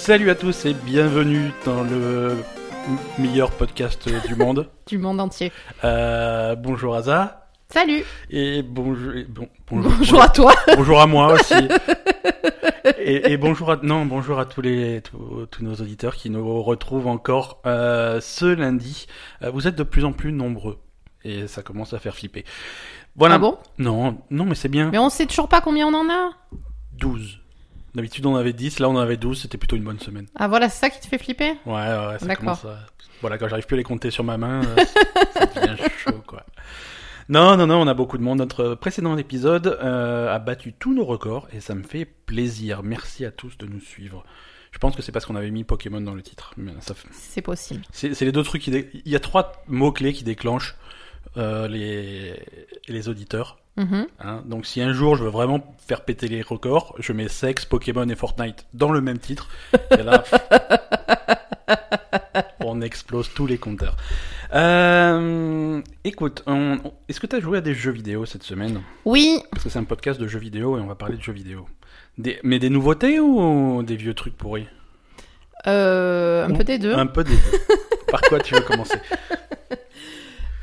Salut à tous et bienvenue dans le meilleur podcast du monde. du monde entier. Euh, bonjour Aza. Salut. Et bonjour, bon, bonjour, bonjour à toi. Bonjour à moi aussi. et, et, bonjour à non bonjour à tous les tous, tous nos auditeurs qui nous retrouvent encore euh, ce lundi. Euh, vous êtes de plus en plus nombreux et ça commence à faire flipper. Voilà. Ah bon? Non non mais c'est bien. Mais on sait toujours pas combien on en a. 12. D'habitude on avait 10, là on en avait 12, c'était plutôt une bonne semaine. Ah voilà, c'est ça qui te fait flipper? Ouais, ouais, ça commence à... Voilà, quand j'arrive plus à les compter sur ma main, euh, ça devient chaud, quoi. Non, non, non, on a beaucoup de monde. Notre précédent épisode euh, a battu tous nos records et ça me fait plaisir. Merci à tous de nous suivre. Je pense que c'est parce qu'on avait mis Pokémon dans le titre. Ça... C'est possible. C'est les deux trucs qui... Dé... Il y a trois mots-clés qui déclenchent euh, les... les auditeurs. Mm-hmm. Hein, donc si un jour je veux vraiment faire péter les records, je mets sexe, Pokémon et Fortnite dans le même titre. Et là, on explose tous les compteurs. Euh, écoute, est-ce que tu as joué à des jeux vidéo cette semaine? Oui. Parce que c'est un podcast de jeux vidéo et on va parler de jeux vidéo. Des... Mais des nouveautés ou des vieux trucs pourris? Euh, Un ou... peu des deux. Un peu des deux. Par quoi tu veux commencer?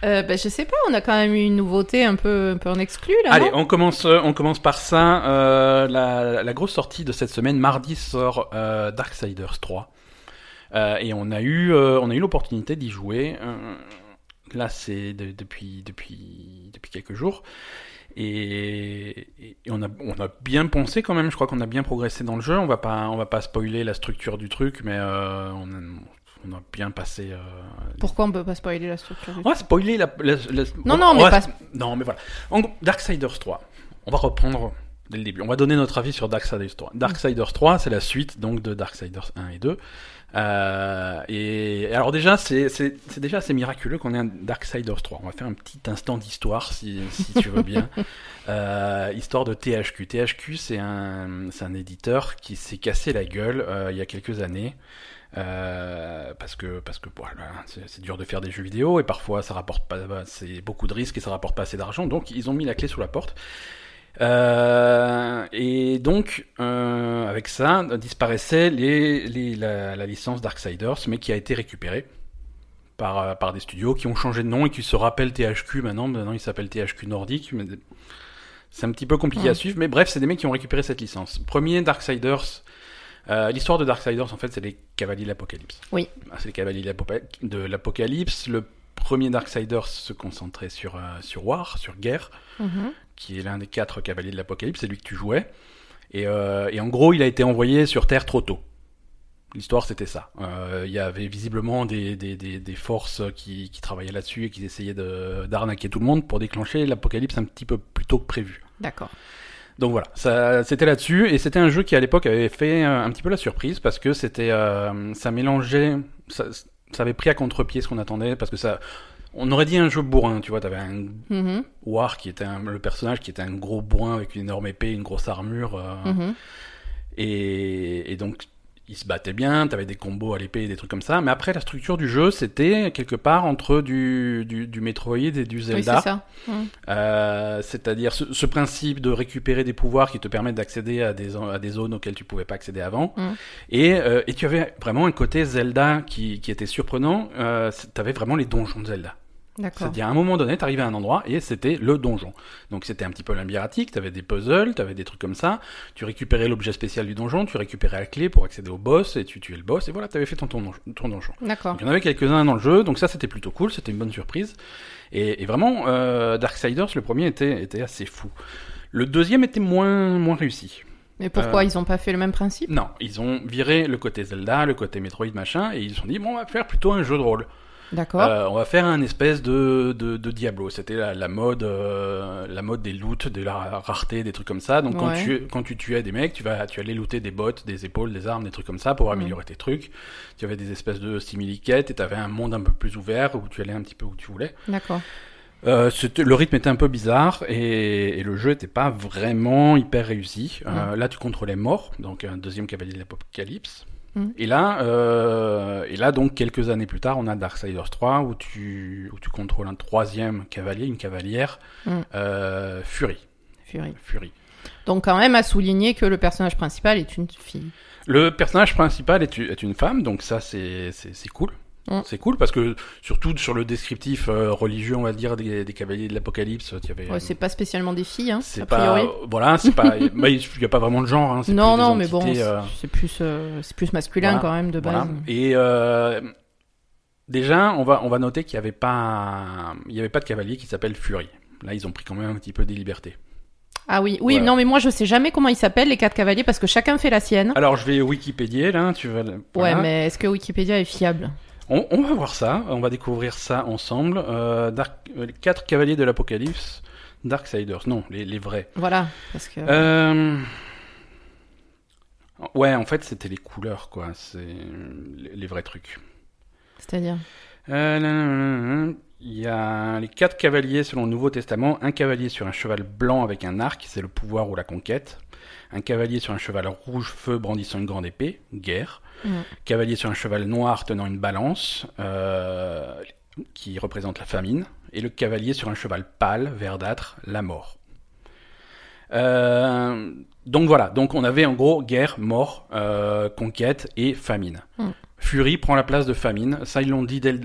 euh, ben, je sais pas, on a quand même eu une nouveauté un peu, un peu en exclu là. Allez, on commence, on commence par ça. Euh, la, la, grosse sortie de cette semaine, mardi sort euh, Darksiders 3. Euh, et on a eu, on a eu l'opportunité d'y jouer. là, c'est de, depuis, depuis, depuis quelques jours. Et, et, on, a, on a bien pensé quand même, je crois qu'on a bien progressé dans le jeu. On va pas, on va pas spoiler la structure du truc, mais on a, on a bien passé. Euh... Pourquoi on peut pas spoiler la structure On va spoiler la. la, la... Non, on, non, mais va... pas. Non, mais voilà. En... Darksiders 3. On va reprendre dès le début. On va donner notre avis sur Darksiders 3. Darksiders 3, c'est la suite donc de Darksiders 1 et 2. Euh, et alors déjà, c'est déjà assez miraculeux qu'on ait un Darksiders 3. On va faire un petit instant d'histoire, si, si tu veux bien. euh, histoire de THQ. THQ, c'est un, un éditeur qui s'est cassé la gueule euh, il y a quelques années. Euh, parce que parce que voilà, c'est dur de faire des jeux vidéo et parfois ça rapporte pas c'est beaucoup de risques et ça rapporte pas assez d'argent donc ils ont mis la clé sous la porte euh, et donc euh, avec ça disparaissait les, les, la, la, licence Darksiders mais qui a été récupérée par, par des studios qui ont changé de nom et qui se rappellent THQ maintenant maintenant ils s'appellent THQ Nordic c'est un petit peu compliqué à suivre mais bref c'est des mecs qui ont récupéré cette licence premier Darksiders euh, L'histoire de Darksiders, en fait, c'est les Cavaliers de l'Apocalypse. Oui. C'est les Cavaliers de l'Apocalypse. Le premier Darksiders se concentrait sur, euh, sur War, sur Guerre, mm -hmm. qui est l'un des quatre Cavaliers de l'Apocalypse. C'est lui que tu jouais. Et, euh, et, en gros, il a été envoyé sur Terre trop tôt. L'histoire, c'était ça. Euh, il y avait visiblement des, des, des, des forces qui, qui travaillaient là-dessus et qui essayaient d'arnaquer tout le monde pour déclencher l'Apocalypse un petit peu plus tôt que prévu. D'accord. Donc voilà, c'était là-dessus, et c'était un jeu qui à l'époque avait fait un petit peu la surprise parce que c'était, euh, ça mélangeait, ça, ça, avait pris à contre-pied ce qu'on attendait parce que ça, on aurait dit un jeu bourrin, tu vois, t'avais un mm -hmm. War qui était un, le personnage qui était un gros bourrin avec une énorme épée, une grosse armure, euh, mm -hmm. et, et donc il se battait bien, t'avais des combos à l'épée et des trucs comme ça, mais après la structure du jeu c'était quelque part entre du, du, du Metroid et du Zelda. Oui, c'est ça. Euh, C'est-à-dire ce, ce, principe de récupérer des pouvoirs qui te permettent d'accéder à des, à des zones auxquelles tu pouvais pas accéder avant. Mmh. Et, euh, et tu avais vraiment un côté Zelda qui, qui était surprenant, euh, t'avais vraiment les donjons de Zelda. C'est-à-dire, à un moment donné, t'arrivais à un endroit et c'était le donjon. Donc, c'était un petit peu labyrinthique, t'avais des puzzles, t'avais des trucs comme ça. Tu récupérais l'objet spécial du donjon, tu récupérais la clé pour accéder au boss et tu tuais le boss et voilà, t'avais fait ton, ton, ton donjon. D'accord. Donc, il y en avait quelques-uns dans le jeu, donc ça, c'était plutôt cool, c'était une bonne surprise. Et, et vraiment, euh, Darksiders, le premier était, était assez fou. Le deuxième était moins, moins réussi. Mais pourquoi euh, ils ont pas fait le même principe? Non, ils ont viré le côté Zelda, le côté Metroid, machin, et ils se sont dit, bon, on va faire plutôt un jeu de rôle. D'accord. Euh, on va faire un espèce de, de, de Diablo. C'était la, la, mode, euh, la mode des loots, de la rareté, des trucs comme ça. Donc quand ouais. tu quand tu tuais des mecs, tu vas tu allais looter des bottes, des épaules, des armes, des trucs comme ça pour améliorer tes trucs. Tu avais des espèces de simili-quêtes et tu avais un monde un peu plus ouvert où tu allais un petit peu où tu voulais. D'accord. Euh, le rythme était un peu bizarre et, et le jeu était pas vraiment hyper réussi. Ouais. là, tu contrôlais mort, donc un deuxième cavalier de l'apocalypse. Et là, euh, et là, donc, quelques années plus tard, on a Darksiders 3 où tu, où tu contrôles un troisième cavalier, une cavalière, mm. euh, Fury. Fury. Fury. Donc, quand même, à souligner que le personnage principal est une fille. Le personnage principal est, est une femme, donc ça c'est cool. Mm. C'est cool parce que surtout sur le descriptif euh, religieux, on va dire des, des cavaliers de l'Apocalypse, il y avait. Ouais, c'est pas spécialement des filles, hein, c'est pas priori. voilà, c'est pas bah, il y a pas vraiment de genre. Hein, Non, plus des non, mais bon, euh, c'est plus, euh, c'est plus masculin voilà, quand même de base. Voilà. Et euh, déjà, on va on va noter qu'il y avait pas il y avait pas de cavalier qui s'appelle Fury. Là, ils ont pris quand même un petit peu des libertés. Ah oui, oui, Voilà. non, mais moi je sais jamais comment ils s'appellent les quatre cavaliers parce que chacun fait la sienne. Alors, je vais Wikipédier là, tu vas. Ouais, mais est-ce que Wikipédia est fiable? On, on va voir ça, on va découvrir ça ensemble. Euh, Dark, euh, les quatre cavaliers de l'Apocalypse, Darksiders, non, les, les vrais. Voilà, parce que. Euh... Ouais, en fait, c'était les couleurs, quoi. C'est les, les vrais trucs. C'est-à-dire. Euh. Il y a les quatre cavaliers selon le Nouveau Testament. Un cavalier sur un cheval blanc avec un arc, c'est le pouvoir ou la conquête. Un cavalier sur un cheval rouge feu brandissant une grande épée, guerre. Mm. Cavalier sur un cheval noir tenant une balance, euh, qui représente la famine. Et le cavalier sur un cheval pâle, verdâtre, la mort. Euh, donc voilà, donc on avait en gros guerre, mort, euh, conquête et famine. Mm. Fury prend la place de famine. Ça, ils l'ont dit dès,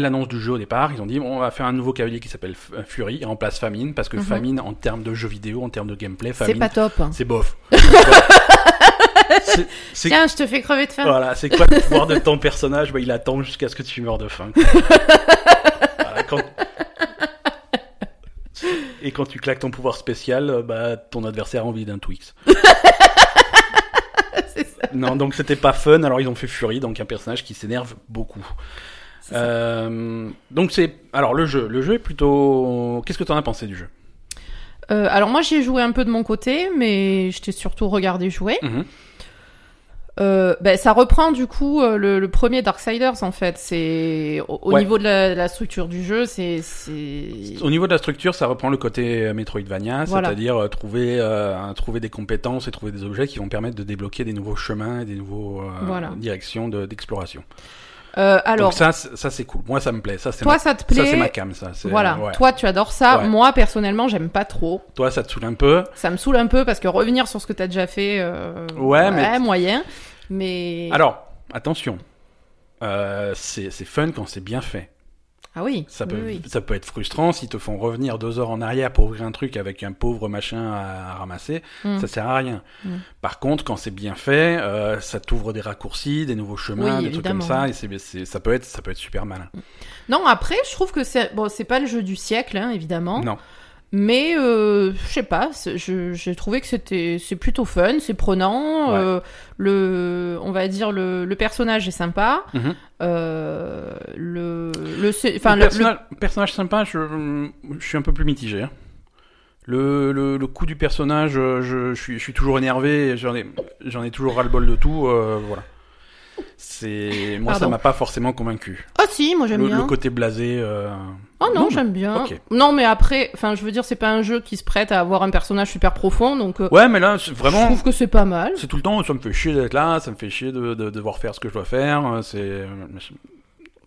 l'annonce du jeu au départ. Ils ont dit bon, on va faire un nouveau cavalier qui s'appelle euh, Fury et remplace famine parce que Mhm. famine en termes de jeux vidéo, en termes de gameplay, C'est famine, pas top. c'est bof. C'est- c'est Tiens, je te fais crever de faim. voilà, c'est quoi le pouvoir de ton personnage? Bah, Il attend jusqu'à ce que tu meurs de faim. Voilà, quand- Et quand tu claques ton pouvoir spécial, bah, ton adversaire a envie d'un Twix. Non, donc c'était pas fun, alors ils ont fait Fury, donc un personnage qui s'énerve beaucoup. Euh, donc c'est... Alors le jeu, le jeu est plutôt... Qu'est-ce que t'en as pensé du jeu? Euh, alors moi j'y ai joué un peu de mon côté, mais je t'ai surtout regardé jouer. Mhm. Euh, ben, ça reprend du coup euh, le, le premier Darksiders en fait. C'est au, au Ouais. niveau de la, la structure du jeu, c'est Au niveau de la structure, ça reprend le côté euh, Metroidvania, Voilà. c'est-à-dire euh, trouver, euh, trouver des compétences et trouver des objets qui vont permettre de débloquer des nouveaux chemins et des nouveaux euh, Voilà. directions de- d'exploration. Euh, alors Donc ça, c'est- ça c'est cool. Moi, ça me plaît. Ça, c'est toi ma... ça te ça, plaît c'est ma cam. Ça, Voilà, ouais. toi tu adores ça. Ouais. Moi personnellement j'aime pas trop. Toi, ça te saoule un peu. Ça me saoule un peu parce que revenir sur ce que t'as déjà fait, euh, Ouais, mais- moyen. Mais Alors, attention. Euh, c'est fun quand c'est bien fait. Ah oui, Ça peut, oui. ça peut être frustrant s'ils te font revenir deux heures en arrière pour ouvrir un truc avec un pauvre machin à, à ramasser. Mm. Ça sert à rien. Mm. Par contre, quand c'est bien fait, euh, ça t'ouvre des raccourcis, des nouveaux chemins, Oui, des trucs comme ça, et ça peut être, ça peut être super malin. Non, après, je trouve que c'est bon, c'est pas le jeu du siècle, hein, évidemment. Non. Mais euh, je sais pas, j'ai trouvé que c'était c'est plutôt fun, c'est prenant. Ouais. euh, le, on va dire le, le personnage est sympa. Mhm. Euh, le, le, enfin le le, personnage, personnage sympa, je, je suis un peu plus mitigé. hein. Le, le, le coup du personnage, je, je suis, je suis toujours énervé, j'en ai, j'en ai toujours ras-le-bol de tout, voilà. C'est, moi, ça Pardon. m'a pas forcément convaincu. Ah si, moi j'aime bien. le côté blasé. Oh non, j'aime bien. Non, mais après, enfin, je veux dire, c'est pas un jeu qui se prête à avoir un personnage super profond, donc euh, Ouais, mais là, c'est je vraiment, trouve que c'est pas mal. c'est tout le temps, ça me fait chier d'être là, ça me fait chier de, de devoir faire ce que je dois faire, euh, c'est,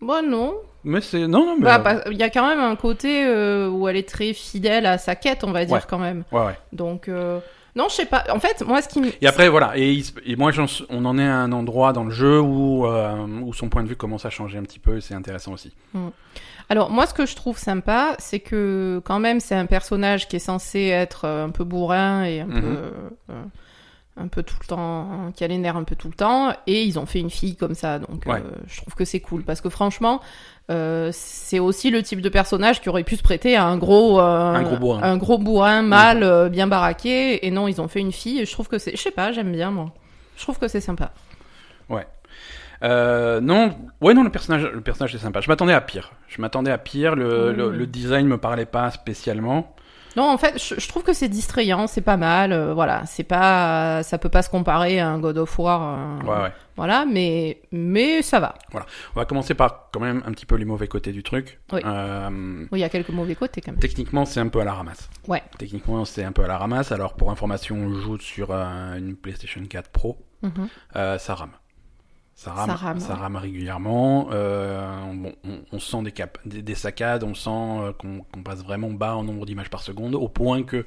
Bon, non. mais c'est, non, non, mais, Bah, euh, bah, il y a quand même un côté euh, où elle est très fidèle à sa quête, on va dire Ouais. quand même. ouais, ouais. Donc, euh, non, je sais pas. En fait, moi, ce qui me. Et après, voilà. Et, et moi, on en est à un endroit dans le jeu où, euh, où son point de vue commence à changer un petit peu et c'est intéressant aussi. Alors, moi, ce que je trouve sympa, c'est que quand même, c'est un personnage qui est censé être euh, un peu bourrin et un Mhm. peu. euh, un peu tout le temps, qui a les nerfs un peu tout le temps, et ils ont fait une fille comme ça, donc Ouais. euh, je trouve que c'est cool, parce que franchement, euh, c'est aussi le type de personnage qui aurait pu se prêter à un gros, euh, Un gros bourrin. un gros bourrin mâle euh, bien baraqué, et non, ils ont fait une fille, et je trouve que c'est, je sais pas, j'aime bien moi, je trouve que c'est sympa. Euh, non, ouais, non, le personnage, le personnage est sympa. Je m'attendais à pire. Je m'attendais à pire. Le, Oui. le, le design me parlait pas spécialement. Non, en fait, je, je trouve que c'est distrayant, c'est pas mal, euh, voilà, c'est pas, ça peut pas se comparer à un God of War, euh, Ouais, ouais. voilà, mais, mais ça va. On va commencer par quand même un petit peu les mauvais côtés du truc. Oui. Euh, Oui, il y a quelques mauvais côtés quand même. techniquement, c'est un peu à la ramasse. Ouais. Techniquement, c'est un peu à la ramasse. Alors, pour information, on joue sur une PlayStation 4 Pro. Mhm. Ça rame. Ça rame, Ça rame, ça ouais. rame régulièrement. euh, bon, on, on sent des, cap- des, des saccades, on sent euh, qu'on passe vraiment bas en nombre d'images par seconde, au point que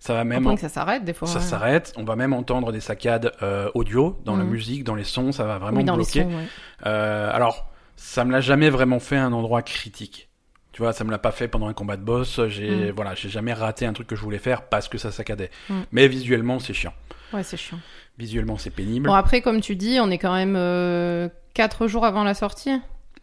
ça va Au même point que ça s'arrête des fois. ça ouais. s'arrête. On va même entendre des saccades euh, audio dans la Mhm. musique, dans les sons, ça va vraiment Oui, dans bloquer. les sons, ouais. Alors, ça me l'a jamais vraiment fait à un endroit critique. Tu vois, ça me l'a pas fait pendant un combat de boss. J'ai Mm. voilà, j'ai jamais raté un truc que je voulais faire parce que ça saccadait. Mm. Mais visuellement, c'est chiant. Ouais, c'est chiant. Visuellement, c'est pénible. Bon, après, comme tu dis, on est quand même 4 jours avant la sortie.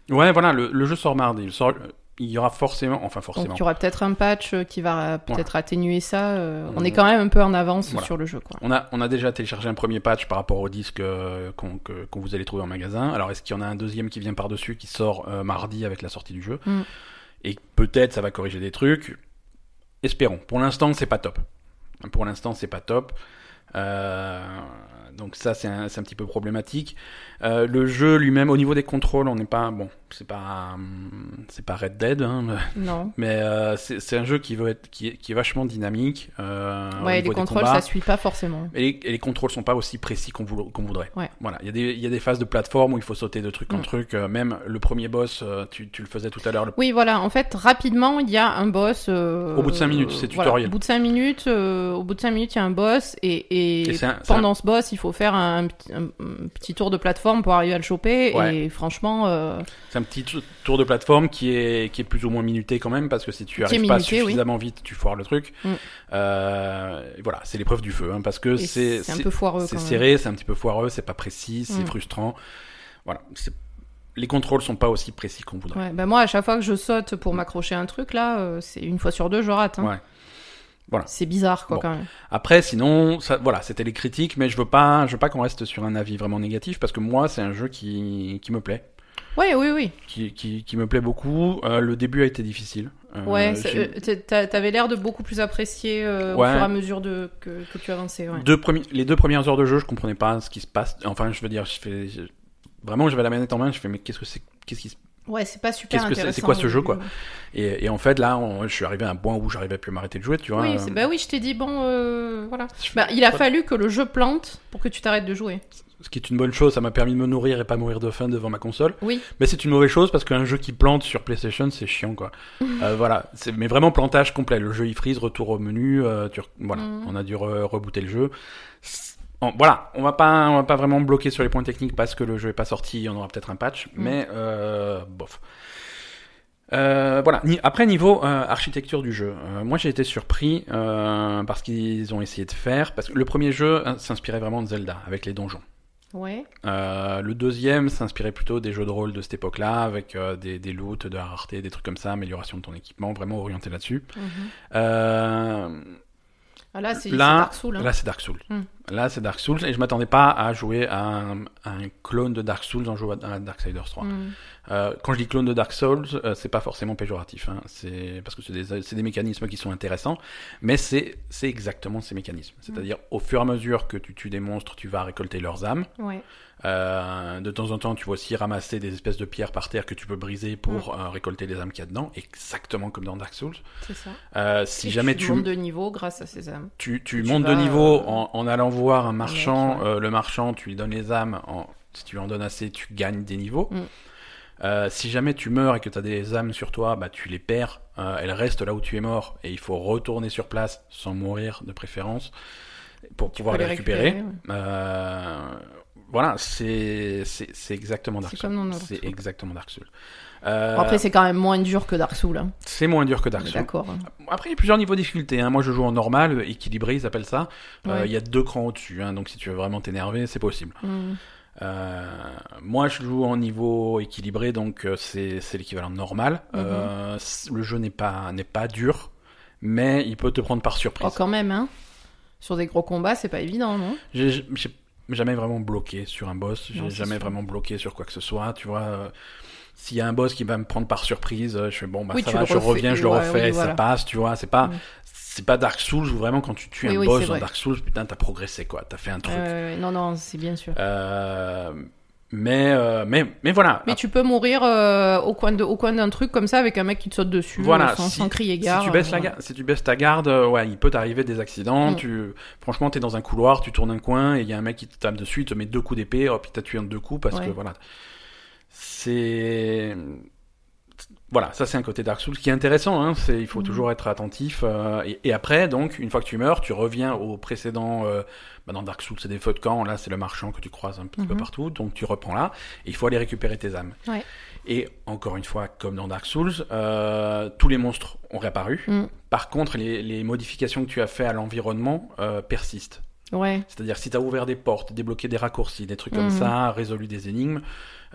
Ouais, voilà, le, le jeu sort mardi. Il, sort- il y aura forcément, enfin forcément. Donc, il y aura peut-être un patch euh, qui va euh, peut-être atténuer ça. euh, On On- est quand même un peu en avance Voilà. sur le jeu, quoi. On a, on a déjà téléchargé un premier patch par rapport au disque euh, qu'on que, vous allez trouver en magasin. Alors, est-ce qu'il y en a un deuxième qui vient par-dessus, qui sort euh, mardi avec la sortie du jeu Mm. Et peut-être ça va corriger des trucs. Espérons. Pour l'instant, c'est pas top. Pour l'instant, c'est pas top. Euh, donc ça, c'est un, c'est un petit peu problématique. Euh, le jeu lui-même, au niveau des contrôles, on n'est pas bon. C'est pas, c'est pas Red Dead, hein, Non. mais euh, c'est un jeu qui veut être, qui est, qui est vachement dynamique. Euh, Ouais, les contrôles, combats. ça suit pas forcément. Et les, et les contrôles sont pas aussi précis qu'on vou- qu'on voudrait. Ouais. Voilà, il y, a des- il y a des phases de plateforme où il faut sauter de truc en Mm. truc. euh, même le premier boss, tu, tu le faisais tout à l'heure. le- Oui, voilà. En fait, rapidement, il y a un boss. Au bout de cinq minutes, c'est voilà, tutoriel. Au bout de 5 minutes, au bout de cinq minutes, il y a un boss et, et, un- pendant ce boss, il faut faire un, petit- un- un petit tour de plateforme pour arriver à le choper. Ouais. Et franchement, euh, C'est un petit tou- tour de plateforme qui est, qui est plus ou moins minuté quand même, parce que si tu arrives pas oui. suffisamment vite, tu foires le truc. Mm. Euh, voilà, c'est l'épreuve du feu, hein, parce que c'est c'est un peu foireux c'est serré, c'est un petit peu foireux, c'est pas précis, c'est Mm. frustrant. Voilà, c'est- les contrôles sont pas aussi précis qu'on voudrait. Ouais, bah moi, à chaque fois que je saute pour m'accrocher à un truc, là, euh, c'est une fois sur deux, je rate. hein. Ouais. Voilà. C'est bizarre, quoi, Bon. quand même. Après, sinon, ça, voilà, c'était les critiques, mais je veux pas, je veux pas qu'on reste sur un avis vraiment négatif parce que moi, c'est un jeu qui, qui me plaît, Ouais, oui, oui. qui, qui, qui me plaît beaucoup. Euh, le début a été difficile. Euh, Ouais, euh, t'a- t'a- t'avais l'air de beaucoup plus apprécier euh, Ouais. au fur et à mesure de, que, que tu avançais. Ouais. deux premi- les deux premières heures de jeu, je comprenais pas ce qui se passe. Enfin, je veux dire, je fais, je- vraiment, j'avais la manette en main, je fais, mais qu'est-ce que c'est, qu'est-ce qui se Ouais, c'est pas super Qu'est-ce que c'est- quoi ce jeu, quoi ouais. et, et en fait, là, on- je suis arrivé à un point où j'arrivais plus à m'arrêter de jouer, tu vois. Oui, euh, bah oui, je t'ai dit, bon, euh, voilà. Bah, il a fallu que le jeu plante pour que tu t'arrêtes de jouer. Ce qui est une bonne chose, ça m'a permis de me nourrir et pas mourir de faim devant ma console. Oui, Mais c'est une mauvaise chose parce qu'un jeu qui plante sur PlayStation, c'est chiant, quoi. Euh, voilà, c'est mais vraiment plantage complet. Le jeu il freeze, retour au menu, euh, tu re- voilà, Mhm. on a dû re- rebooter le jeu. En- voilà, on va pas, on va pas vraiment bloquer sur les points techniques parce que le jeu est pas sorti. On aura peut-être un patch, Mhm. mais euh, bof. Euh, voilà. Après niveau euh, architecture du jeu, euh, moi j'ai été surpris parce qu'ils ont essayé de faire parce que le premier jeu hein, s'inspirait vraiment de Zelda avec les donjons. ouais. Le deuxième s'inspirait plutôt des jeux de rôle de cette époque-là, avec des, des loots, de la rareté, des trucs comme ça, amélioration de ton équipement, vraiment orienté là-dessus. Ah, là, c'est Dark Souls. hein. là c'est Dark Souls. Là c'est Dark Souls, et je m'attendais pas à jouer à un, clone de Dark Souls en jouant à Darksiders 3. Mhm. Euh, quand je dis clone de Dark Souls, euh, c'est pas forcément péjoratif, hein. c'est parce que c'est des, c'est des mécanismes qui sont intéressants, mais c'est c'est exactement ces mécanismes. C'est-à-dire au fur et à mesure que tu tues des monstres, tu vas récolter leurs âmes. Ouais. Euh, de temps en temps, tu vas aussi ramasser des espèces de pierres par terre que tu peux briser pour euh, récolter les âmes qu'il y a dedans, exactement comme dans Dark Souls. C'est ça. Euh, si Et jamais tu, tu, montes de niveau grâce à ces âmes. tu, tu tu montes de niveau en, en allant voir un marchand, ouais. le marchand, tu lui donnes les âmes, en, si tu lui en donnes assez, tu gagnes des niveaux. Mm. Euh, si jamais tu meurs et que tu as des âmes sur toi, bah, tu les perds, euh, elles restent là où tu es mort et il faut retourner sur place sans mourir de préférence pour pouvoir les récupérer. récupérer, ouais. Euh, voilà, c'est exactement Dark Souls. C'est exactement Dark Souls. Euh, Bon, après, c'est quand même moins dur que Dark Souls. Hein. c'est moins dur que Dark Souls. D'accord. hein. Après, il y a plusieurs niveaux de difficulté. Hein. Moi, je joue en normal, équilibré, ils appellent ça. Euh. Il y a deux crans au-dessus. Hein. Donc, si tu veux vraiment t'énerver, c'est possible. Mhm. Euh, moi, je joue en niveau équilibré, donc euh, c'est l'équivalent normal. Mhm. Euh, le jeu n'est pas dur, mais il peut te prendre par surprise. Oh, quand même, hein. Sur des gros combats, c'est pas évident, non? J'ai jamais vraiment bloqué sur un boss. J'ai jamais sûr. vraiment bloqué sur quoi que ce soit. Tu vois, euh, s'il y a un boss qui va me prendre par surprise, je fais bon, bah Oui, ça va, je refais, reviens, je le ouais, refais, oui, et ça passe. Tu vois, c'est pas Mm. C'est pas Dark Souls où vraiment quand tu tues Oui, un oui, boss dans vrai. Dark Souls, putain, t'as progressé quoi, t'as fait un truc. Euh, Non, non, c'est bien sûr. Euh, Mais, euh, mais, mais voilà. Mais tu peux mourir euh, au coin de, au coin d'un truc comme ça avec un mec qui te saute dessus, Voilà, sans, si- sans crier gare. si tu baisses la garde, si tu baisses ta garde, ouais, il peut t'arriver des accidents. Mm. Tu, franchement, t'es dans un couloir, tu tournes un coin et il y a un mec qui te tape dessus, il te met deux coups d'épée, hop, il t'a tué en deux coups parce Ouais. que voilà. C'est, voilà, ça c'est un côté Dark Souls qui est intéressant. Hein, c'est, il faut Mhm. toujours être attentif. euh, et, et après, donc, une fois que tu meurs, tu reviens au précédent. Euh, bah, dans Dark Souls, c'est des feux de camp. Là, c'est le marchand que tu croises un petit peu Mhm. partout. Donc, tu reprends là et il faut aller récupérer tes âmes. Ouais. Et encore une fois, comme dans Dark Souls, euh, tous les monstres ont réapparu. Mm. Par contre, les, les modifications que tu as fait à l'environnement persistent. Ouais. C'est-à-dire si tu as ouvert des portes, débloqué des raccourcis, des trucs comme Mhm. ça, résolu des énigmes,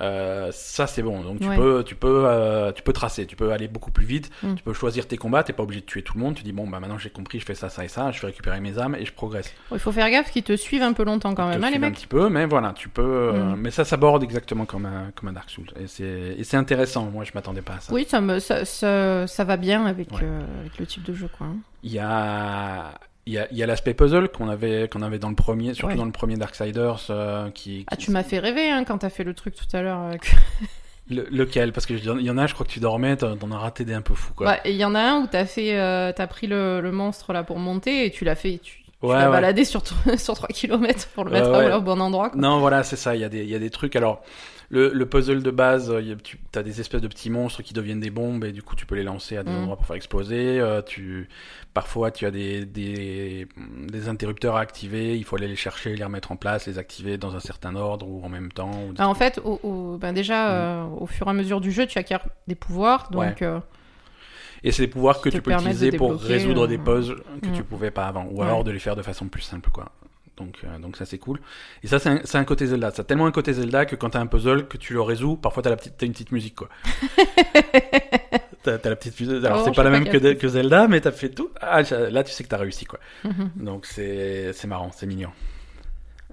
euh, ça c'est bon. Donc tu Ouais. peux, tu peux, euh, tu peux tracer, tu peux aller beaucoup plus vite. Mhm. Tu peux choisir tes combats. T'es pas obligé de tuer tout le monde. Tu dis bon bah maintenant j'ai compris, je fais ça, ça et ça. Je vais récupérer mes âmes et je progresse. Il faut faire gaffe qu'ils te suivent un peu longtemps quand Ils te même, hein, les suivent un mecs. petit peu, mais voilà, tu peux. euh, Mhm. Mais ça s'aborde exactement comme un, comme un Dark Souls. Et c'est, intéressant. Moi je m'attendais pas à ça. Oui, ça, me, ça, ça, ça va bien avec, Ouais. avec le type de jeu, quoi. hein. Il y a, il y a, y a l'aspect puzzle qu'on avait, qu'on avait dans le premier, surtout Ouais. dans le premier Darksiders, euh, qui, Ah, tu m'as fait rêver hein, quand t'as fait le truc tout à l'heure. euh, que- Le- lequel? Parce que il y en a, je crois que tu dormais, t'en as raté des un peu fous, quoi. Bah, il y en a un où t'as fait, euh, pris le, le monstre là pour monter et tu l'as fait, tu, tu Ouais, l'as baladé sur, sur 3 km pour le mettre au bon endroit. Quoi. Non, voilà, c'est ça. Il y a des, il y a des trucs. Alors, le, le puzzle de base, euh, il y a- tu as des espèces de petits monstres qui deviennent des bombes et du coup, tu peux les lancer à des Mhm. endroits pour faire exploser. Euh, tu, parfois, tu as des, des, des interrupteurs à activer. Il faut aller les chercher, les remettre en place, les activer dans un certain ordre ou en même temps. ou des Ah, en fait, au, au- ben déjà, euh, au fur et à mesure du jeu, tu acquiers des pouvoirs, donc Mm. Ouais. euh, Et c'est des pouvoirs que tu peux utiliser pour résoudre euh, des puzzles que mm. tu pouvais pas avant, ou Ouais. alors de les faire de façon plus simple, quoi. Donc, euh, donc ça c'est cool. Et ça c'est un, côté Zelda. Ça a tellement un côté Zelda que quand t'as un puzzle que tu le résous, parfois t'as la petite, t'as une petite musique quoi. t'as, t'as la petite musique. Alors Oh, c'est je pas la pas même que Zelda, mais t'as fait tout. Ah, là tu sais que t'as réussi quoi. mhm. Donc c'est c'est marrant, c'est mignon.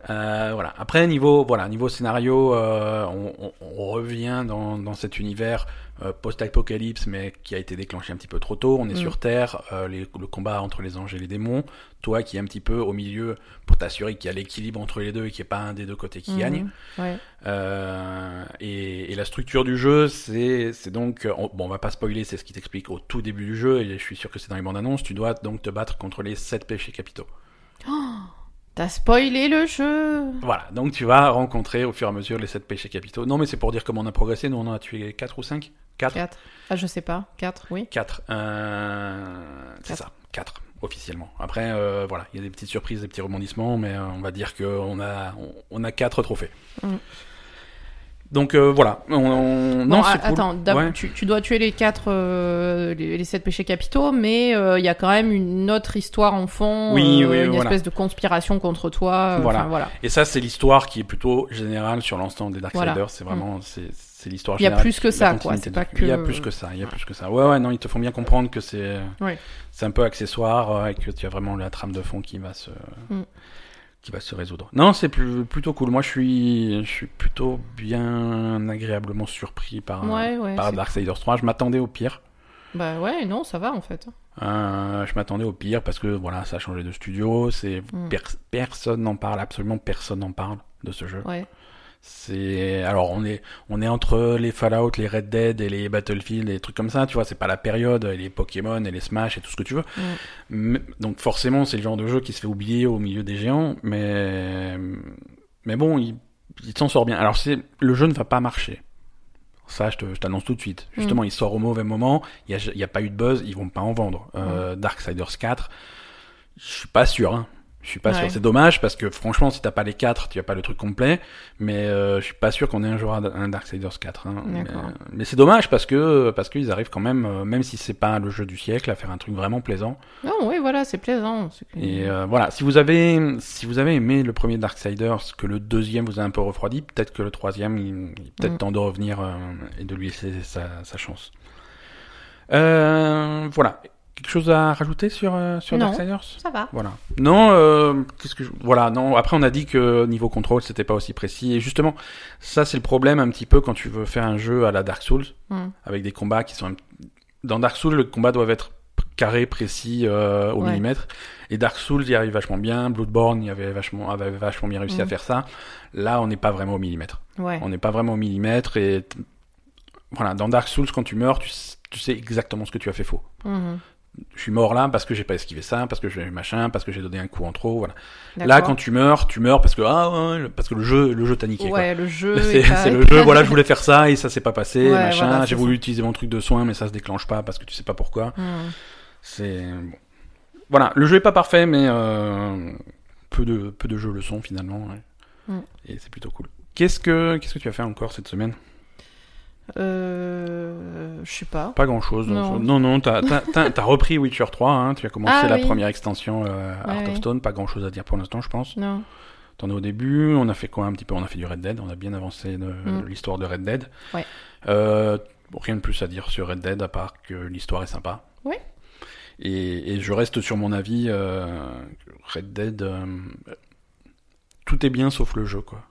Euh, voilà. Après niveau voilà niveau scénario, euh, on, on- on revient dans, dans cet univers euh, post-apocalypse, mais qui a été déclenché un petit peu trop tôt. On est Mm. sur Terre, les- le combat entre les anges et les démons. Toi qui es un petit peu au milieu pour t'assurer qu'il y a l'équilibre entre les deux et qu'il n'y ait pas un des deux côtés qui Mhm. gagne. Ouais. Et, et la structure du jeu, c'est donc on, bon, on va pas spoiler, c'est ce qui t'explique au tout début du jeu. Et je suis sûr que c'est dans les bandes annonces. Tu dois donc te battre contre les sept péchés capitaux. T'as spoilé le jeu Voilà, donc tu vas rencontrer au fur et à mesure les sept péchés capitaux. Non, mais c'est pour dire comment on a progressé. Nous, on en a tué 4 ou 5 4 4. Ah, je sais pas. 4, oui. 4. Euh... C'est ça, 4 officiellement. Après, euh, voilà, il y a des petites surprises, des petits rebondissements, mais euh, on va dire qu'on a, on, on a 4 trophées. Mm. Donc euh, voilà, on, on- Bon, non, a- c'est cool. attends, Ouais. tu, tu dois tuer les 4, les, les 7 péchés capitaux, mais euh, il y a quand même une autre histoire en fond, Oui, euh, oui, une voilà. espèce de conspiration contre toi. euh, Voilà. Et ça, c'est l'histoire qui est plutôt générale sur l'ensemble des Darksiders. Voilà. C'est vraiment, c'est, c'est l'histoire Il y a générale. plus que ça, quoi. C'est pas. Il y a plus que ça. Il y a plus que ça. Ouais, ouais, non, ils te font bien comprendre que c'est, Ouais. c'est un peu accessoire euh, et que tu as vraiment la trame de fond qui va se, Mm. Qui va se résoudre. Non, c'est plutôt cool. Moi, je suis, je suis plutôt bien agréablement surpris par, Ouais, ouais. par Darksiders 3. Je m'attendais au pire. Bah ouais, non, ça va en fait. Euh, je m'attendais au pire parce que voilà, ça a changé de studio. C'est Mm. pers- personne n'en parle, absolument personne n'en parle de ce jeu. Ouais. C'est alors on est on est entre les Fallout, les Red Dead et les Battlefield et les trucs comme ça, tu vois, c'est pas la période, et les Pokémon et les Smash et tout ce que tu veux. Mm. Mais- donc forcément, c'est le genre de jeu qui se fait oublier au milieu des géants, mais mais bon, il, il s'en sort bien. Alors c'est le jeu ne va pas marcher. Ça, je te- je t'annonce tout de suite. Justement, il sort au mauvais moment. Il y a, y a pas eu de buzz. Ils vont pas en vendre. Euh, Darksiders 4, je suis pas sûr. Hein. Je suis pas Ouais. sûr. C'est dommage parce que franchement, si t'as pas les 4, tu as pas le truc complet. Mais euh, je suis pas sûr qu'on ait un jour un Darksiders 4. Hein. Mais, D'accord. mais c'est dommage parce que parce qu'ils arrivent quand même, euh, même si c'est pas le jeu du siècle, à faire un truc vraiment plaisant. Non, oui, voilà, c'est plaisant. Et euh, voilà, si vous avez si vous avez aimé le premier Darksiders, que le deuxième vous a un peu refroidi, peut-être que le troisième, il, il est peut-être Mm. temps de revenir euh, et de lui laisser sa, sa chance. Euh, voilà. Quelque chose à rajouter sur euh, sur Non. Darksiders Ça va. Voilà. Non, euh, qu'est-ce que je... voilà, non. Après, on a dit que niveau contrôle, c'était pas aussi précis. Et justement, ça, c'est le problème un petit peu quand tu veux faire un jeu à la Dark Souls Mm. avec des combats qui sont dans Dark Souls, le combat doit être carré, précis, euh, au Ouais. millimètre. Et Dark Souls y arrive vachement bien. Bloodborne y avait vachement, avait vachement bien réussi à faire ça. Là, on n'est pas vraiment au millimètre. Ouais. On n'est pas vraiment au millimètre. Et voilà, dans Dark Souls, quand tu meurs, tu, sais exactement ce que tu as fait faux. Mhm. Je suis mort là parce que j'ai pas esquivé ça, parce que j'ai machin, parce que j'ai donné un coup en trop. Voilà. Là, quand tu meurs, tu meurs parce que ah ouais, parce que le jeu, le jeu t'a niqué. quoi. Ouais, le jeu. C'est le jeu, voilà, je voulais faire ça et ça s'est pas passé, Ouais, machin. voilà, J'ai voulu ça. utiliser mon truc de soin, mais ça se déclenche pas parce que tu sais pas pourquoi. Mhm. C'est bon. Voilà, le jeu est pas parfait, mais euh, peu de peu de jeux le sont finalement, ouais. Mm. et c'est plutôt cool. Qu'est-ce que qu'est-ce que tu as fait encore cette semaine? Euh, je sais pas. Pas grand chose. Non. Non, non, t'as repris Witcher 3, hein, tu as commencé Ah la oui. première extension euh, Ouais, Heart of. Stone, pas grand chose à dire pour l'instant, je pense. Non. T'en es au début, on a fait quoi un petit peu? On a fait du Red Dead, on a bien avancé Mm. l'histoire de Red Dead. Ouais. Euh, rien de plus à dire sur Red Dead à part que l'histoire est sympa. Ouais. Et, et je reste sur mon avis, euh, Red Dead, euh, tout est bien sauf le jeu, quoi.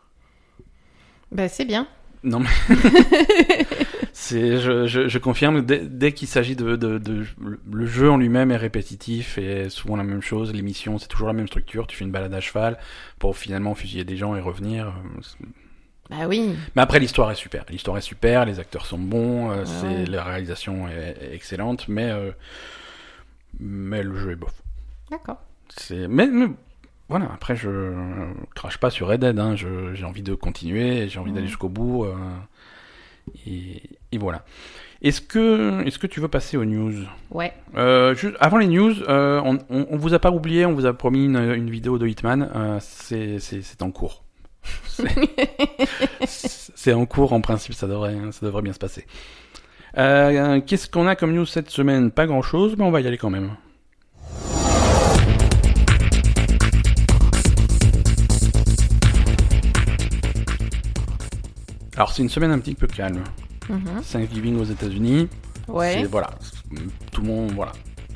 Ben, c'est bien. Non mais c'est, je, je, je confirme, dès, dès qu'il s'agit de, de, de, le jeu en lui-même est répétitif et souvent la même chose. Les missions, c'est toujours la même structure. Tu fais une balade à cheval pour finalement fusiller des gens et revenir. euh, Bah oui. Mais après, l'histoire est super. L'histoire est super, les acteurs sont bons, euh, c'est la réalisation est, est excellente, mais euh, mais le jeu est bof. D'accord. C'est mais, mais voilà. Après, je crache pas sur Red Dead. Hein, je- j'ai envie de continuer, j'ai envie d'aller Mhm. jusqu'au bout. euh, et, et voilà. Est-ce que est-ce que tu veux passer aux news? Ouais. euh, juste avant les news, euh, on, on, on vous a pas oublié, on vous a promis une, une vidéo de Hitman. c'est en cours. C'est- en cours, en principe, ça devrait, ça devrait bien se passer. Qu'est-ce qu'on a comme news cette semaine? Pas grand chose, mais on va y aller quand même. Alors, c'est une semaine un petit peu calme. Mhm. Thanksgiving aux États-Unis. Ouais. Voilà. Tout le monde, voilà.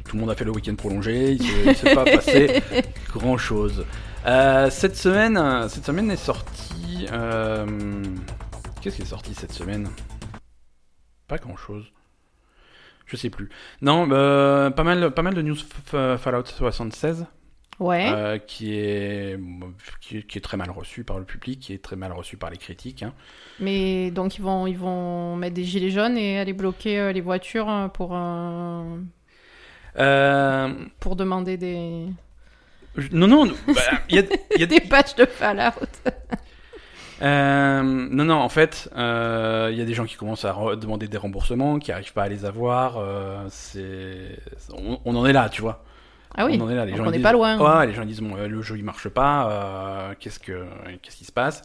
Tout le monde a fait le week-end prolongé. Il il s'est pas passé grand chose. cette semaine, euh, cette semaine est sortie. euh, Qu'est-ce qui est sorti cette semaine? Pas grand chose. Je sais plus. Non, euh, pas mal, pas mal de news Fallout 76 Ouais. euh, qui est qui est qui est très mal reçu par le public, qui est très mal reçu par les critiques. hein. Mais donc ils vont ils vont mettre des gilets jaunes et aller bloquer euh, les voitures euh, pour euh, pour demander des non, non, bah, il y a, y a des patchs de Fallout. Euh, non, non, en fait, euh, il y a des gens qui commencent à demander des remboursements, qui n'arrivent pas à les avoir. euh, c'est, on, on en est là, tu vois. Ah oui. On en est là. Les gens on n'est pas loin. Ouais, les gens disent bon, euh, le jeu il marche pas. euh, qu'est-ce que, qu'est-ce qui se passe?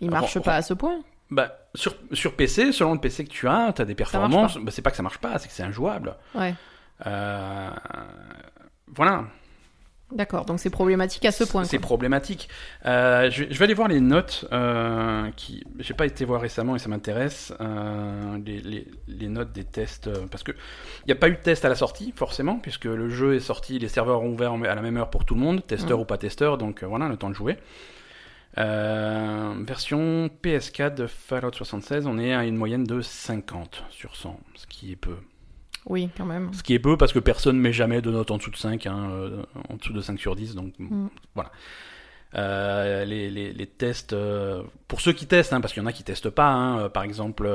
Il marche bon, pas à ce point. Bah, sur sur PC, selon le PC que tu as, tu as des performances. Bah, c'est pas que ça marche pas, c'est que c'est injouable. Ouais. Euh, voilà. D'accord. Donc c'est problématique à ce point. C'est problématique. Euh, je, vais- je vais aller voir les notes euh, qui. J'ai pas été voir récemment et ça m'intéresse. euh, les, les- les notes des tests euh, parce que il n'y a pas eu de test à la sortie forcément puisque le jeu est sorti, les serveurs ont ouvert à la même heure pour tout le monde, testeur Mm. ou pas testeur, donc voilà le temps de jouer. Version PS4 de Fallout 76, on est à une moyenne de 50 sur 100, ce qui est peu. Oui, quand même. Ce qui est peu parce que personne met jamais de note en dessous de 5, hein, euh, en dessous de 5 sur 10, donc Mm. voilà. Euh, les, les, les tests, euh, pour ceux qui testent, hein, parce qu'il y en a qui testent pas, hein, par exemple,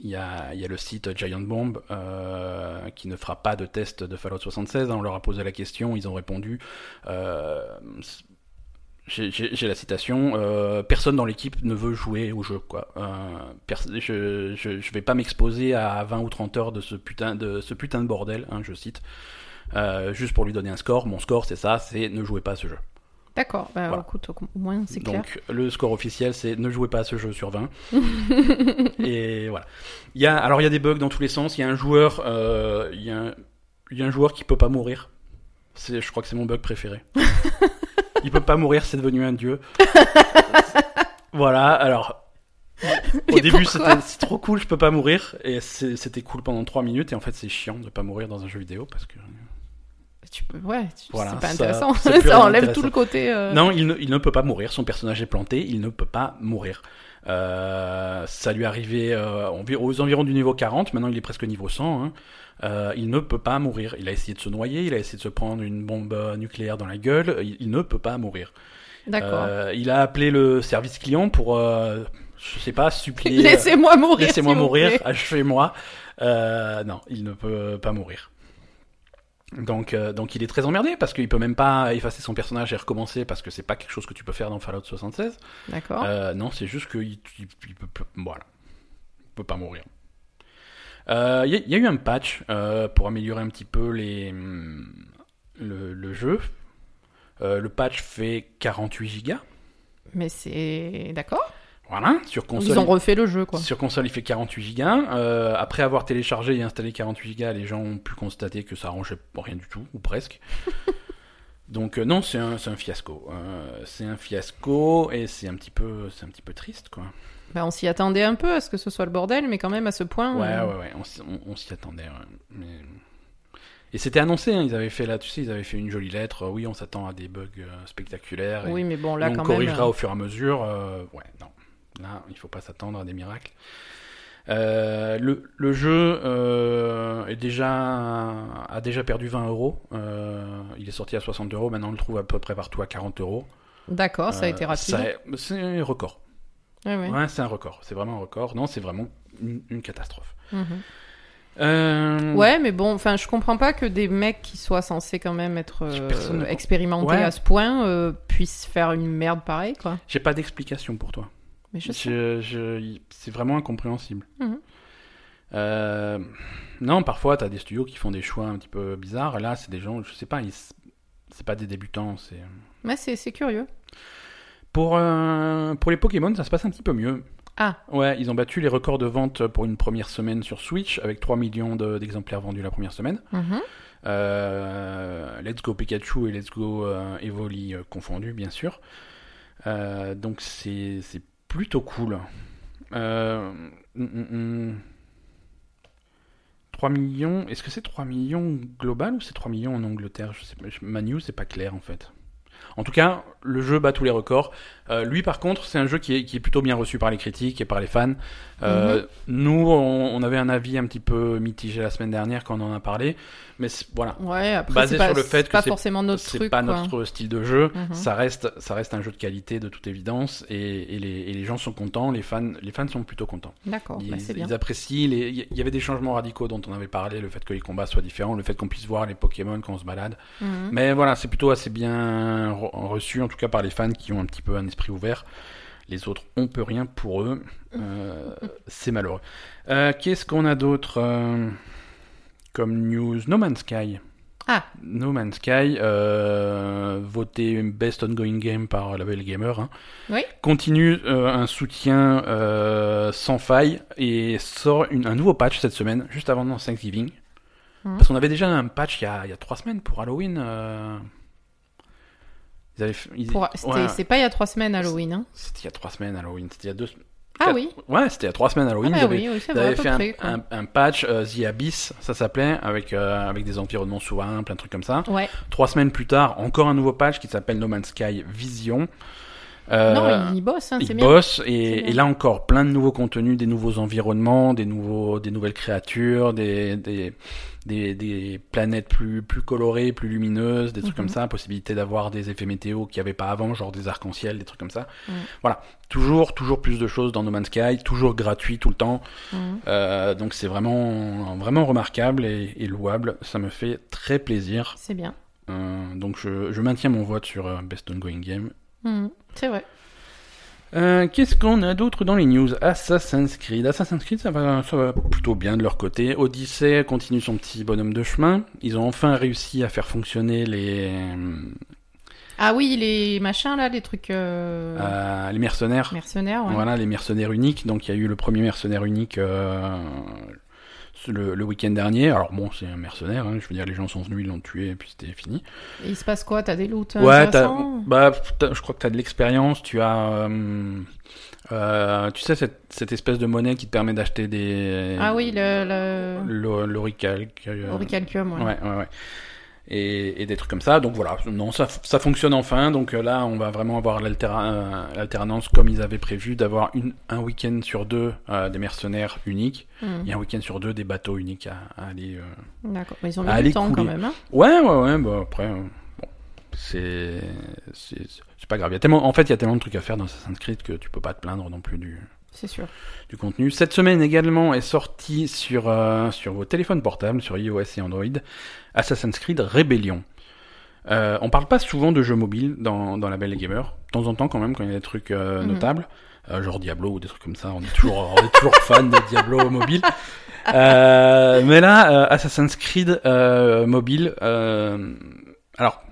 il y, a, y a le site Giant Bomb qui ne fera pas de test de Fallout 76. hein, on leur a posé la question, ils ont répondu. J'ai- la citation. euh, personne dans l'équipe ne veut jouer au jeu, quoi. Euh, je, je, je vais pas m'exposer à 20 ou 30 heures de ce putain de ce putain de bordel, hein, je cite, euh, juste pour lui donner un score. Mon score, c'est ça, c'est ne jouez pas à ce jeu. D'accord. Bah, Voilà. écoute, au moins c'est clair. Donc le score officiel, c'est ne jouez pas à ce jeu sur 20. Et voilà. Il y a, alors il y a des bugs dans tous les sens. Il y a un joueur, euh, il y a un, il y a un joueur qui peut pas mourir. C'est, je crois que c'est mon bug préféré. il peut pas mourir, c'est devenu un dieu. voilà. Alors au Mais début, c'était c'est trop cool, je peux pas mourir, et c'est- c'était cool pendant 3 minutes. Et en fait, c'est chiant de pas mourir dans un jeu vidéo parce que Tu peux, ouais, tu- Voilà, c'est pas ça- intéressant. c'est plus Ça, enlève tout le côté. euh, Non, il ne, il ne peut pas mourir. Son personnage est planté. Il ne peut pas mourir. Euh, ça lui arrivé euh, aux environs du niveau 40. Maintenant, il est presque niveau 100. hein. Euh, il ne peut pas mourir. Il a essayé de se noyer. Il a essayé de se prendre une bombe nucléaire dans la gueule. Il, il ne peut pas mourir. D'accord. Euh, il a appelé le service client pour, euh, je sais pas, supplier. Laissez-moi mourir. Laissez-moi mourir, achevez-moi. Euh, non, il ne peut pas mourir. Donc, euh, donc il est très emmerdé parce qu'il peut même pas effacer son personnage et recommencer parce que c'est pas quelque chose que tu peux faire dans Fallout 76. D'accord. Euh, non, c'est juste qu'il il, il peut, voilà, il peut pas mourir. Euh, Il y, a- il y a eu un patch euh, pour améliorer un petit peu les hum, le, le jeu. Euh, le patch fait 48 gigas. Mais c'est. D'accord. Voilà, sur console. Ils ont refait le jeu, quoi. Sur console, il fait 48 gigas. Euh, après avoir téléchargé et installé 48 gigas, les gens ont pu constater que ça arrangeait rien du tout, ou presque. Donc euh, non, c'est un, fiasco. Euh, c'est un fiasco et c'est un petit peu, c'est un petit peu triste, quoi. Bah, on s'y attendait un peu à ce que ce soit le bordel, mais quand même à ce point. Ouais, euh, ouais, ouais, on, s'y- on- on s'y attendait. ouais. Mais... Et c'était annoncé, hein, ils avaient fait là, tu sais, ils avaient fait une jolie lettre. oui, on s'attend à des bugs spectaculaires. et- Oui, mais bon, Et là, on quand corrigera même. au fur et à mesure. ouais, non. Là, il faut pas s'attendre à des miracles. Euh, le, le jeu euh, est déjà, a déjà perdu 20 euros. Euh, il est sorti à 60 euros. Maintenant, on le trouve à peu près partout à 40 euros. D'accord, ça a été rapide. C'est un record. Ouais, ouais. Ouais, c'est un record. C'est vraiment un record. Non, c'est vraiment une, une catastrophe. Mhm. Ouais, mais bon, enfin, je comprends pas que des mecs qui soient censés quand même être ne- expérimentés Ouais. à ce point puissent faire une merde pareille, quoi. J'ai pas d'explication pour toi. Mais je sais. Je- je- c'est vraiment incompréhensible. Mhm. Euh, non, parfois, tu as des studios qui font des choix un petit peu bizarres. Là, c'est des gens, je sais pas, c'est pas des débutants. C'est Mais c'est c'est curieux. pour euh, pour les Pokémon, ça se passe un petit peu mieux. Ah, Ouais, ils ont battu les records de vente pour une première semaine sur Switch avec 3 millions de- d'exemplaires vendus la première semaine. mhm. Euh, Let's Go Pikachu et Let's Go Evoli confondus, bien sûr. Donc c'est plutôt cool. Euh, hum, hum, hum. 3 millions, est-ce que c'est 3 millions global ou c'est 3 millions en Angleterre? Je je- Manu, c'est pas clair en fait. En tout cas, le jeu bat tous les records. Euh, lui, par contre, c'est un jeu qui est, qui est plutôt bien reçu par les critiques et par les fans. Euh, Nous, on, on avait un avis un petit peu mitigé la semaine dernière quand on en a parlé. Mais voilà, ouais, après, Basé pas, sur le fait c'est que pas forcément notre truc, pas quoi. notre style de jeu. Mhm. Ça reste, ça reste un jeu de qualité de toute évidence et, et les, et les gens sont contents. Les fans, les fans sont plutôt contents. D'accord, bah, Ils, c'est bien. ils apprécient. Il y avait des changements radicaux dont on avait parlé, le fait que les combats soient différents, le fait qu'on puisse voir les Pokémon quand on se balade. Mhm. Mais voilà, c'est plutôt assez bien re- reçu, en tout cas par les fans qui ont un petit peu un esprit ouvert. Les autres, on peut rien pour eux. Euh, c'est malheureux. Euh, Qu'est-ce qu'on a d'autre euh, comme news? No Man's Sky. Ah. No Man's Sky, voté Best Ongoing Game par Level Gamer. hein. Oui. Continue un soutien sans faille et sort une- un nouveau patch cette semaine, juste avant Thanksgiving. Mhm. Parce qu'on avait déjà un patch il y a, il y a trois semaines pour Halloween. Ils avaient fait- ils- Pour- c'était- ouais, C'est pas il y a trois semaines Halloween, hein C'était il y a trois semaines Halloween. C'était il y a deux. Ah quatre- oui. Ouais, c'était il y a trois semaines Ah Halloween. bah ils avaient, oui, ils avaient fait un, près. quoi. un- un patch, euh, The Abyss, ça s'appelait, avec, euh, avec des environnements souverains, plein de trucs comme ça. Ouais. Trois semaines plus tard, encore un nouveau patch qui s'appelle No Man's Sky Vision. Euh, non, il, il bosse, hein, c'est bien. et, bien. et là encore plein de nouveaux contenus, des nouveaux environnements, des nouveaux, des nouvelles créatures, des, des, des, des planètes plus, plus colorées, plus lumineuses, des trucs Mhm. comme ça, possibilité d'avoir des effets météo qu'il n'y avait pas avant, genre des arcs-en-ciel, des trucs comme ça. Mhm. Voilà, toujours, toujours plus de choses dans No Man's Sky, toujours gratuit tout le temps. Mhm. Euh, donc c'est vraiment, vraiment remarquable et, et louable. Ça me fait très plaisir. C'est bien. Euh, donc je, je maintiens mon vote sur Best Ongoing Game. Mhm. C'est vrai. Euh, Qu'est-ce qu'on a d'autre dans les news? Assassin's Creed. Assassin's Creed, ça va, ça va plutôt bien de leur côté. Odyssey continue son petit bonhomme de chemin. Ils ont enfin réussi à faire fonctionner les, Ah oui, les machins là, les trucs euh, euh, les mercenaires. mercenaires, ouais. Voilà, les mercenaires uniques. Donc il y a eu le premier mercenaire unique euh, le, le week-end dernier. Alors bon, c'est un mercenaire. hein. je veux dire, les gens sont venus, ils l'ont tué et puis c'était fini. Et il se passe quoi? T'as des loots Ouais, t'as, bah, t'as- je crois que tu as de l'expérience. Tu as, euh, euh, tu sais, cette, cette espèce de monnaie qui te permet d'acheter des. Ah oui, le, le... le- L'oricalc. Orichalcum, ouais. Ouais, ouais, ouais. Et, et des trucs comme ça. Donc voilà, non, ça, ça fonctionne enfin. Donc euh, là, on va vraiment avoir euh, l'alternance comme ils avaient prévu, d'avoir un week-end sur deux euh, des mercenaires uniques Hmm. et un week-end sur deux des bateaux uniques à, à aller. euh, D'accord. Mais ils ont mis du temps quand couler. même. Hein Ouais, ouais, ouais. Bah après, euh, bon, c'est c'est c'est pas grave. Il y a tellement, en fait, il y a tellement de trucs à faire dans Assassin's Creed que tu peux pas te plaindre non plus du C'est sûr. du contenu. Cette semaine également est sorti sur, euh, sur vos téléphones portables, sur iOS et Android, Assassin's Creed Rebellion. Euh, on parle pas souvent de jeux mobiles dans, dans la Belle et Gamer. De temps en temps, quand même, quand il y a des trucs euh, Mhm. notables, euh, genre Diablo ou des trucs comme ça, on est toujours, on est toujours fan de Diablo mobile. Mais là, Assassin's Creed mobile, alors,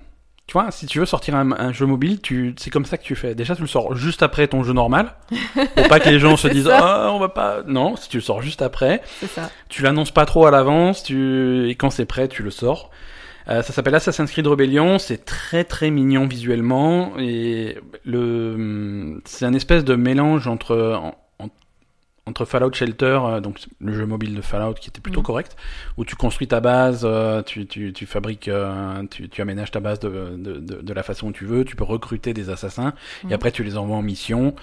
tu vois, si tu veux sortir un, un jeu mobile, tu, c'est comme ça que tu fais. Déjà, tu le sors juste après ton jeu normal, pour pas que les gens se disent ah on va pas. Non, si tu le sors juste après, ça. tu l'annonces pas trop à l'avance, tu et quand c'est prêt, tu le sors. Euh, ça s'appelle Assassin's Creed Rebellion, c'est très très mignon visuellement et le c'est un espèce de mélange entre en- en- entre Fallout Shelter, euh, donc le jeu mobile de Fallout qui était plutôt Mhm. correct, où tu construis ta base, euh, tu, tu, tu fabriques, euh, tu, tu aménages ta base de, de, de, de la façon que tu veux, tu peux recruter des assassins Mhm. et après tu les envoies en mission.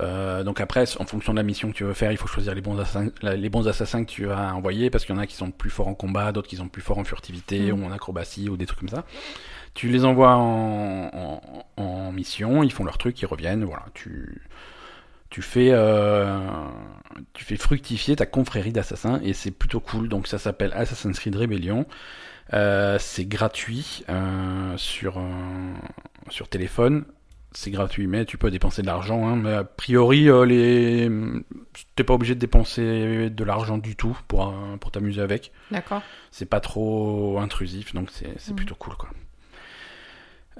Euh, donc après, en fonction de la mission que tu veux faire, il faut choisir les bons assassins, les bons assassins que tu vas envoyer parce qu'il y en a qui sont plus forts en combat, d'autres qui sont plus forts en furtivité Mhm. ou en acrobatie ou des trucs comme ça. Tu les envoies en, en, en mission, ils font leur truc, ils reviennent, voilà. Tu tu fais euh, tu fais fructifier ta confrérie d'assassins et c'est plutôt cool. Donc ça s'appelle Assassin's Creed Rebellion. Euh, c'est gratuit euh, sur sur téléphone. C'est gratuit, mais tu peux dépenser de l'argent. Hein, mais a priori, les t'es pas obligé de dépenser de l'argent du tout pour pour t'amuser avec. D'accord. C'est pas trop intrusif, donc c'est c'est Mhm. plutôt cool quoi.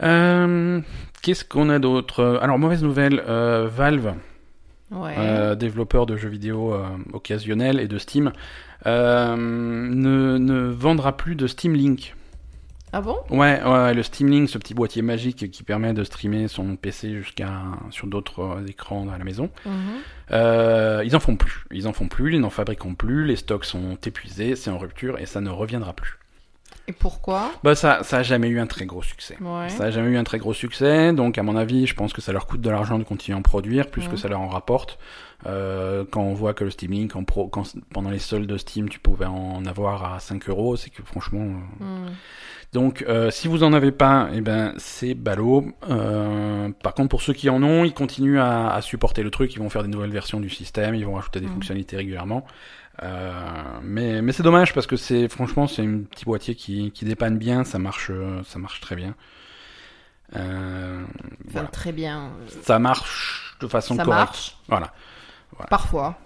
Qu'est-ce qu'on a d'autre? Alors mauvaise nouvelle, Valve Ouais. euh, développeur de jeux vidéo euh, occasionnels et de Steam, euh, ne, ne vendra plus de Steam Link. Ah bon? Ouais, ouais, le Steam Link, ce petit boîtier magique qui permet de streamer son PC jusqu'à sur d'autres euh, écrans à la maison. Mhm. Ils en font plus. Ils en font plus, ils n'en fabriquent plus, les stocks sont épuisés, c'est en rupture et ça ne reviendra plus. Et pourquoi? Bah ça, ça a jamais eu un très gros succès. Ouais. Ça a jamais eu un très gros succès, donc à mon avis, je pense que ça leur coûte de l'argent de continuer à en produire, plus que ça leur en rapporte. Euh, quand on voit que le Steam Link, en pro, quand, pendant les soldes de Steam, tu pouvais en avoir à 5 euros, c'est que franchement... euh, Hmm. Donc euh, si vous en avez pas, eh ben c'est ballot. Euh, par contre, pour ceux qui en ont, ils continuent à, à supporter le truc, ils vont faire des nouvelles versions du système, ils vont rajouter des Mhm. fonctionnalités régulièrement. Euh, mais mais c'est dommage parce que c'est franchement c'est un petit boîtier qui, qui dépanne bien, ça marche euh, ça marche très bien. Euh, Enfin, voilà. Très bien. Ça marche de façon Ça correcte. marche. Voilà. Parfois.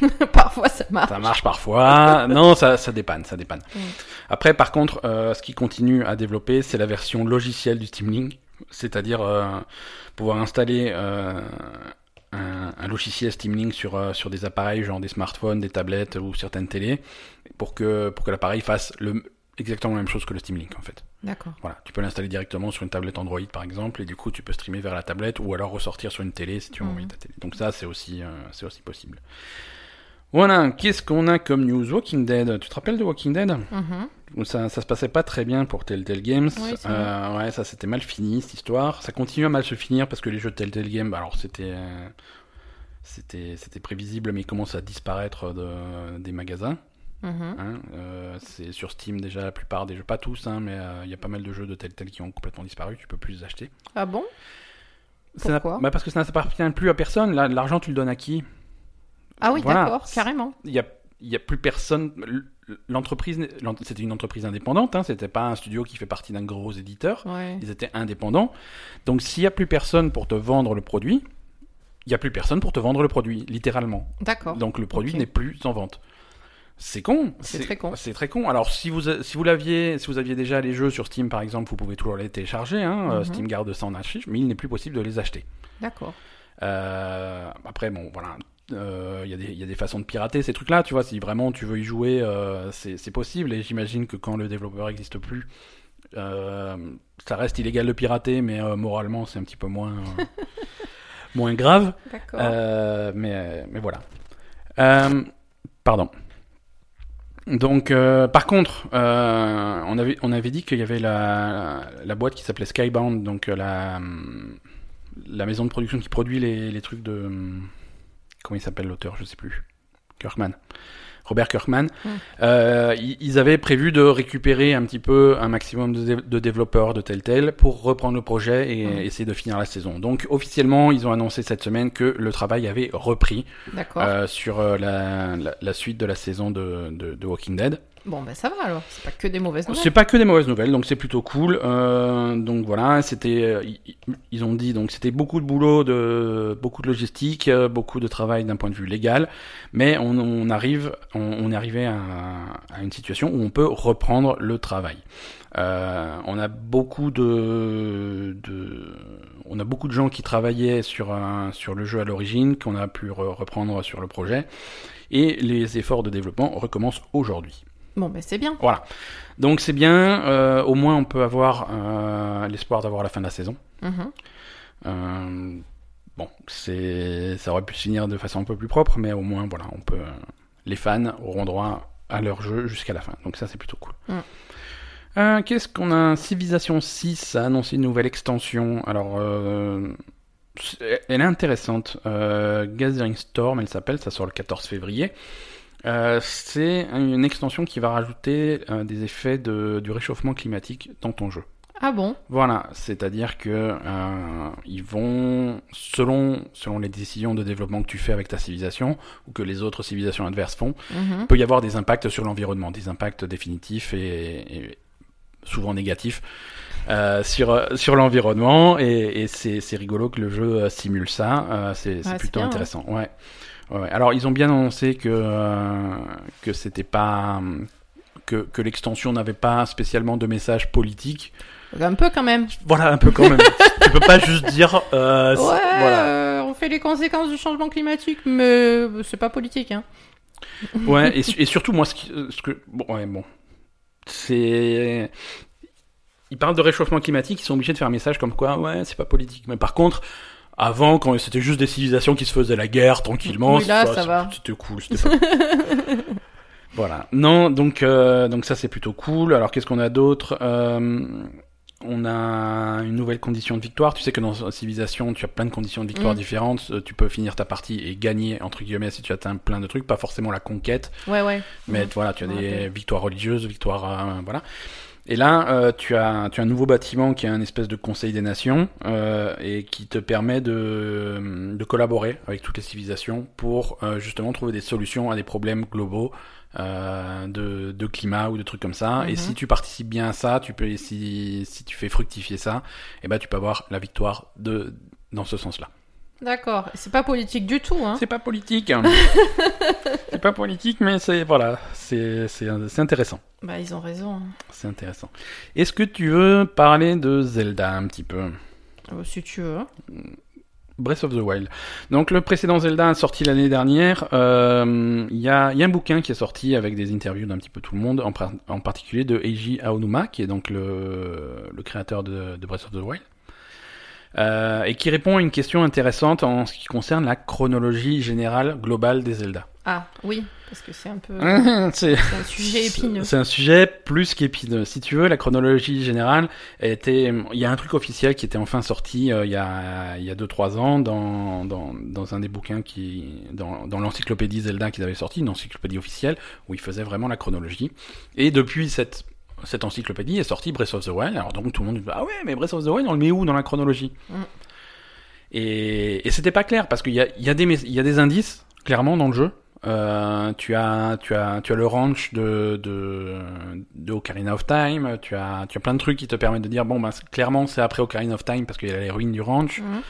Parfois ça marche. Ça marche parfois. non, ça, ça dépanne, ça dépanne. Mm. Après, par contre, euh, ce qui continue à développer, c'est la version logicielle du Steam Link, c'est-à-dire pouvoir installer un, un logiciel Steam Link sur euh, sur des appareils, genre des smartphones, des tablettes ou certaines télés, pour que pour que l'appareil fasse le exactement la même chose que le Steam Link en fait. D'accord. Voilà, tu peux l'installer directement sur une tablette Android par exemple, et du coup tu peux streamer vers la tablette ou alors ressortir sur une télé si tu Mhm. envoyé ta télé. Donc ça c'est aussi euh, c'est aussi possible. Voilà, qu'est-ce qu'on a comme news? Walking Dead. Tu te rappelles de Walking Dead? Mhm. Ça, ça se passait pas très bien pour Telltale Games. Oui, Euh, ouais, ça s'était mal fini cette histoire. Ça continue à mal se finir parce que les jeux de Telltale Games, bah, alors c'était euh, c'était c'était prévisible, mais ils commencent à disparaître de, des magasins. Mhm. Hein. Euh, c'est sur Steam déjà la plupart des jeux, pas tous, hein, mais il y a pas mal de jeux de Telltale qui ont complètement disparu. Tu peux plus les acheter. Ah bon? Pourquoi? bah Parce que ça n'appartient plus à personne. L'argent, tu le donnes à qui? Ah oui, Voilà. d'accord, carrément. Il y a, il y a plus personne. L'entreprise, c'était une entreprise indépendante. Hein, c'était pas un studio qui fait partie d'un gros éditeur. Ouais. Ils étaient indépendants. Donc, s'il y a plus personne pour te vendre le produit, il y a plus personne pour te vendre le produit, littéralement. D'accord. Donc, le produit n'est plus en vente. C'est con. C'est très con. C'est très con. Alors, si vous, si vous l'aviez, si vous aviez déjà les jeux sur Steam, par exemple, vous pouvez toujours les télécharger. Hein, euh, Mhm. Steam garde ça en archive, mais il n'est plus possible de les acheter. D'accord. Euh, après, bon, voilà. Euh, Il y, a des- il y a des façons de pirater ces trucs-là, tu vois. Si vraiment tu veux y jouer, euh, c'est possible. Et j'imagine que quand le développeur n'existe plus, euh, ça reste illégal de pirater, mais euh, moralement, c'est un petit peu moins, euh, moins grave. Euh, mais, mais voilà. Euh, pardon. Donc, euh, par contre, euh, on avait on avait dit qu'il y avait la, la boîte qui s'appelait Skybound, donc euh, la la maison de production qui produit les, les trucs de comment il s'appelle l'auteur, je sais plus, Kirkman. Robert Kirkman, Mm. Euh, ils avaient prévu de récupérer un petit peu un maximum de, dé- de développeurs de Telltale pour reprendre le projet et Mm. essayer de finir la saison. Donc officiellement, ils ont annoncé cette semaine que le travail avait repris euh, sur euh, la, la, la suite de la saison de, de, de Walking Dead. Bon, ben ça va alors. C'est pas que des mauvaises nouvelles. C'est pas que des mauvaises nouvelles, donc c'est plutôt cool. Euh, donc voilà, c'était, euh, ils, ont dit donc c'était beaucoup de boulot, de beaucoup de logistique, euh, beaucoup de travail d'un point de vue légal, mais on, arrive, on, est arrivé à, une situation où on peut reprendre le travail. On a beaucoup de, de, on a beaucoup de gens qui travaillaient sur un, sur le jeu à l'origine, qu'on a pu re- reprendre sur le projet, et les efforts de développement recommencent aujourd'hui. Bon, ben c'est bien. Voilà. Donc c'est bien. euh, au moins on peut avoir euh, l'espoir d'avoir la fin de la saison. Mhm. Euh, bon, c'est ça aurait pu se finir de façon un peu plus propre, mais au moins voilà, on peut. les fans auront droit à leur jeu jusqu'à la fin. Donc ça c'est plutôt cool. Mm. Qu'est-ce qu'on a? Civilization 6 a annoncé une nouvelle extension. Alors, elle est intéressante. Gathering Storm, elle s'appelle. Ça sort le 14 février. Euh, c'est une extension qui va rajouter euh, des effets de, du réchauffement climatique dans ton jeu. Ah bon? Voilà, c'est-à-dire que euh, ils vont, selon, selon les décisions de développement que tu fais avec ta civilisation ou que les autres civilisations adverses font, Mhm. il peut y avoir des impacts sur l'environnement, des impacts définitifs et, et souvent négatifs euh, sur, sur l'environnement. Et, et c'est c'est rigolo que le jeu euh, simule ça. Euh, c'est c'est plutôt bien, intéressant. Ouais. Ouais, ouais. Alors ils ont bien annoncé que euh, que c'était pas que, que l'extension n'avait pas spécialement de message politique. Un peu quand même. Voilà un peu quand même. tu peux pas juste dire euh, Ouais, voilà. euh, on fait les conséquences du changement climatique, mais c'est pas politique, hein. Ouais, et, su- et surtout, moi, ce, qui- ce que. Bon, ouais, bon. C'est. Ils parlent de réchauffement climatique, ils sont obligés de faire un message comme quoi, ouais, c'est pas politique. Mais par contre, avant, quand c'était juste des civilisations qui se faisaient la guerre tranquillement, Oui, là, c'est- ça c'est- va. c'était cool. C'était pas... voilà. Non, donc, euh, donc ça, c'est plutôt cool. Alors, qu'est-ce qu'on a d'autre? Euh, On a une nouvelle condition de victoire. Tu sais que dans Civilisation, tu as plein de conditions de victoire Mm. différentes. Euh, Tu peux finir ta partie et gagner, entre guillemets, si tu atteins plein de trucs. Pas forcément la conquête. Ouais, ouais. Mais voilà, tu as des victoires religieuses, victoires, euh, voilà. Et là, euh, tu as tu as un nouveau bâtiment qui est un espèce de Conseil des Nations euh, et qui te permet de de collaborer avec toutes les civilisations pour euh, justement trouver des solutions à des problèmes globaux euh, de de climat ou de trucs comme ça. Et Mhm. si tu participes bien à ça, tu peux si si tu fais fructifier ça, et ben tu peux avoir la victoire de dans ce sens-là. D'accord. C'est pas politique du tout, hein. C'est pas politique. hein. c'est pas politique, mais c'est voilà, c'est intéressant. Bah, ils ont raison. hein. C'est intéressant. Est-ce que tu veux parler de Zelda un petit peu? Euh, si tu veux. Breath of the Wild. Donc le précédent Zelda a sorti l'année dernière. Euh, Il y, a, y a un bouquin qui est sorti avec des interviews d'un petit peu tout le monde, en, en particulier de Eiji Aonuma, qui est donc le, le créateur de, de Breath of the Wild. Euh, et qui répond à une question intéressante en ce qui concerne la chronologie générale globale des Zelda. Ah, oui, parce que c'est un peu. c'est un sujet épineux. C'est un sujet plus qu'épineux. Si tu veux, la chronologie générale était. Il y a un truc officiel qui était enfin sorti euh, il y a il y a deux trois ans dans, dans dans un des bouquins qui dans dans l'encyclopédie Zelda qu'ils avaient sorti, une encyclopédie officielle où ils faisaient vraiment la chronologie. Et depuis cette cette encyclopédie est sortie Breath of the Wild. Alors donc tout le monde dit ah ouais mais Breath of the Wild on le met où dans la chronologie Mm. Et et c'était pas clair parce qu'il y a y a des y a des indices clairement dans le jeu. Euh, tu as tu as tu as le ranch de de de Ocarina of Time, tu as tu as plein de trucs qui te permettent de dire bon ben c'est- clairement c'est après Ocarina of Time parce qu'il y a les ruines du ranch. Mhm.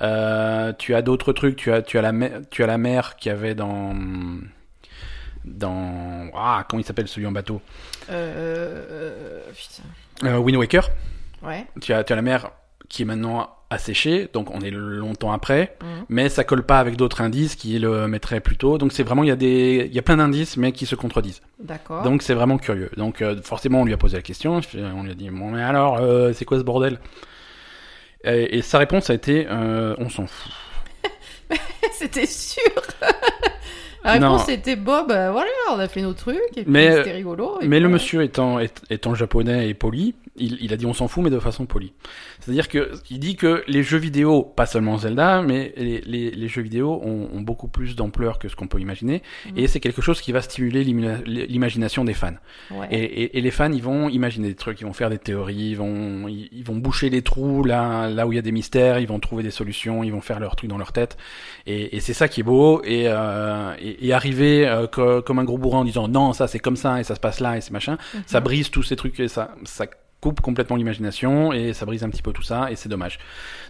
Euh, tu as d'autres trucs, tu as tu as la tu as la mer qu'il y avait dans dans ah comment il s'appelle celui en bateau? Euh, euh, putain. euh, Wind Waker. Ouais. Tu as tu as la mer qui est maintenant asséchée, donc on est longtemps après. Mhm. mais ça colle pas avec d'autres indices qui le mettraient plus tôt. Donc c'est vraiment il y a des il y a plein d'indices mais qui se contredisent. D'accord. Donc c'est vraiment curieux. Donc euh, forcément on lui a posé la question, on lui a dit bon mais alors euh, c'est quoi ce bordel? Et, et sa réponse a été euh, on s'en fout. C'était sûr. La réponse c'était Bob, euh, voilà, on a fait nos trucs, et puis Mais- c'était rigolo. et Mais puis le voilà. monsieur étant, étant japonais et poli, il, il a dit on s'en fout, mais de façon polie. C'est-à-dire que il dit que les jeux vidéo, pas seulement Zelda, mais les, les, les jeux vidéo ont, ont beaucoup plus d'ampleur que ce qu'on peut imaginer, Mhm. et c'est quelque chose qui va stimuler l'imagination des fans. Ouais. Et, et, et les fans, ils vont imaginer des trucs, ils vont faire des théories, ils vont, ils, ils vont boucher les trous là, là où il y a des mystères, ils vont trouver des solutions, ils vont faire leurs trucs dans leur tête. Et, et c'est ça qui est beau. Et, euh, et, arriver euh, co- comme un gros bourrin en disant non, ça c'est comme ça et ça se passe là et c'est machin, Mhm. ça brise tous ces trucs et ça, ça coupe complètement l'imagination et ça brise un petit peu tout ça et c'est dommage.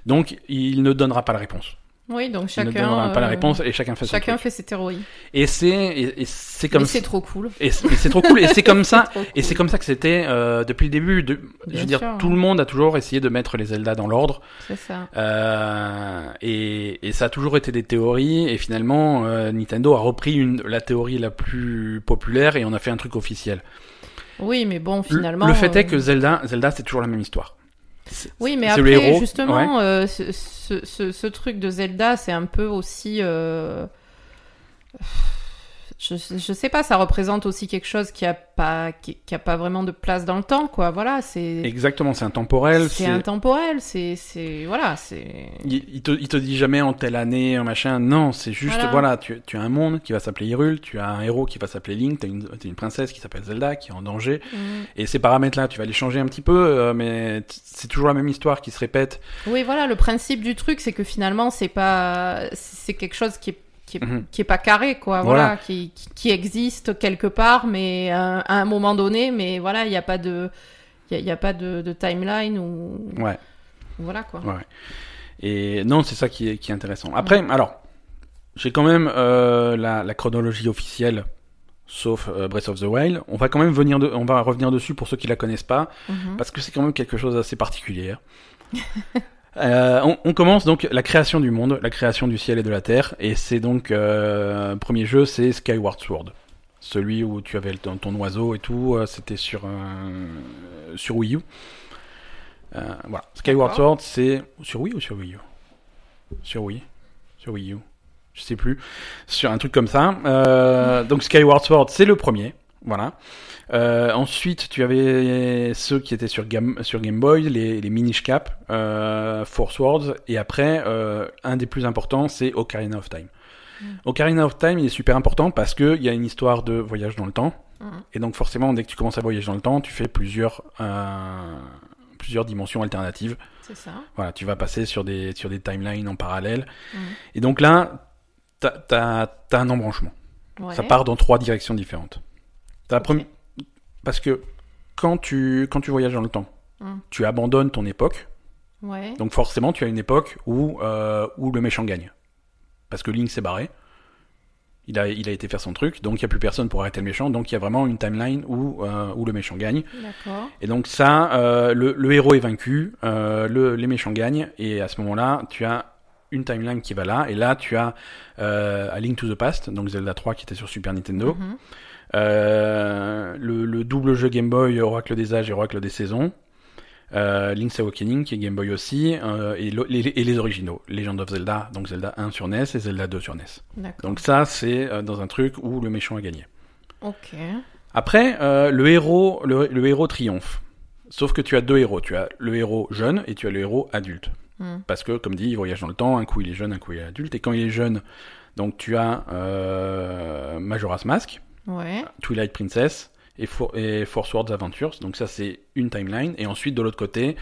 Donc il ne donnera pas la réponse. Oui, donc Il ne chacun. donnera pas la euh, réponse et chacun fait son Chacun fait ses théories. Et c'est et, et c'est comme c'est trop cool. et c'est trop cool et c'est comme ça trop et c'est cool. comme ça que c'était euh, depuis le début. De, je veux dire, sûr, tout le monde a toujours essayé de mettre les Zelda dans l'ordre. C'est ça. Euh, et, et ça a toujours été des théories. Et finalement, euh, Nintendo a repris une, la théorie la plus populaire et on a fait un truc officiel. Oui, mais bon, Le- finalement. le fait est euh, que Zelda, Zelda, c'est toujours la même histoire. Oui, mais après, héros, justement, euh, ce, ce, ce, ce truc de Zelda, c'est un peu aussi. euh, Je, je sais pas, ça représente aussi quelque chose qui a pas, qui, qui a pas vraiment de place dans le temps, quoi. Voilà, c'est. Exactement, c'est intemporel. C'est intemporel, c'est, c'est, voilà, c'est. Il, il te, il te dit jamais en telle année, un machin. Non, c'est juste, Voilà. voilà, tu, tu as un monde qui va s'appeler Hyrule, tu as un héros qui va s'appeler Link, t'as une, t'as une princesse qui s'appelle Zelda, qui est en danger. Mm. Et ces paramètres-là, tu vas les changer un petit peu, euh, mais c'est toujours la même histoire qui se répète. Oui, voilà, le principe du truc, c'est que finalement, c'est pas, c'est quelque chose qui est, qui est, Mhm. qui est pas carré, quoi. Voilà. Voilà, qui, qui, qui existe quelque part, mais à, à un moment donné, mais voilà, il n'y a pas de, il y a, il y a pas de, de timeline ou, Ouais. voilà, quoi. Ouais. Et non, c'est ça qui est, qui est intéressant. Après, alors, j'ai quand même euh, la, la chronologie officielle, sauf euh, Breath of the Wild. On va quand même venir, de, on va revenir dessus pour ceux qui la connaissent pas, Mhm. parce que c'est quand même quelque chose d'assez particulier. Euh, on, on commence donc la création du monde, la création du ciel et de la terre, et c'est donc euh, premier jeu, c'est Skyward Sword, celui où tu avais ton, ton oiseau et tout. euh, C'était sur euh, sur Wii U. Euh, voilà, Skyward. Sword, c'est sur Wii ou sur Wii U? Sur Wii, sur Wii U, je sais plus, sur un truc comme ça. Euh, donc Skyward Sword, c'est le premier, voilà. Euh, ensuite, tu avais ceux qui étaient sur Game, sur Game Boy, les, les Minish Cap, euh, Force Words, et après, euh, un des plus importants, c'est Ocarina of Time. Mm. Ocarina of Time, il est super important parce qu'il y a une histoire de voyage dans le temps, Mhm. et donc forcément, dès que tu commences à voyager dans le temps, tu fais plusieurs, euh, plusieurs dimensions alternatives. C'est ça. Voilà, tu vas passer sur des, sur des timelines en parallèle. Mhm. Et donc là, t'as, t'as, t'as un embranchement. Ouais. Ça part dans trois directions différentes. T'as la Ok. première- Parce que quand tu, quand tu voyages dans le temps, Mm. tu abandonnes ton époque. Ouais. Donc forcément, tu as une époque où, euh, où le méchant gagne. Parce que Link s'est barré. Il a, il a été faire son truc, donc il n'y a plus personne pour arrêter le méchant. Donc il y a vraiment une timeline où, euh, où le méchant gagne. Et donc ça, euh, le, le héros est vaincu, le, les méchants gagnent, et à ce moment-là, tu as une timeline qui va là, et là tu as A Link to the Past, donc Zelda 3 qui était sur Super Nintendo, Mhm. Le, le double jeu Game Boy Oracle des âges et Oracle des saisons, euh, Link's Awakening qui est Game Boy aussi, euh, et, les, et les originaux, Legend of Zelda, donc Zelda 1 sur NES et Zelda 2 sur NES. Donc ça c'est euh, dans un truc où le méchant a gagné. Ok. Après, euh, le héros, le, le héros triomphe. Sauf que tu as deux héros. Tu as le héros jeune et tu as le héros adulte. Mm. Parce que, comme dit, il voyage dans le temps. Un coup il est jeune, un coup il est adulte. Et quand il est jeune, donc tu as euh, Majora's Mask, Ouais. Twilight Princess et, For- et Force Words Adventures. Donc ça c'est une timeline. Et ensuite de l'autre côté,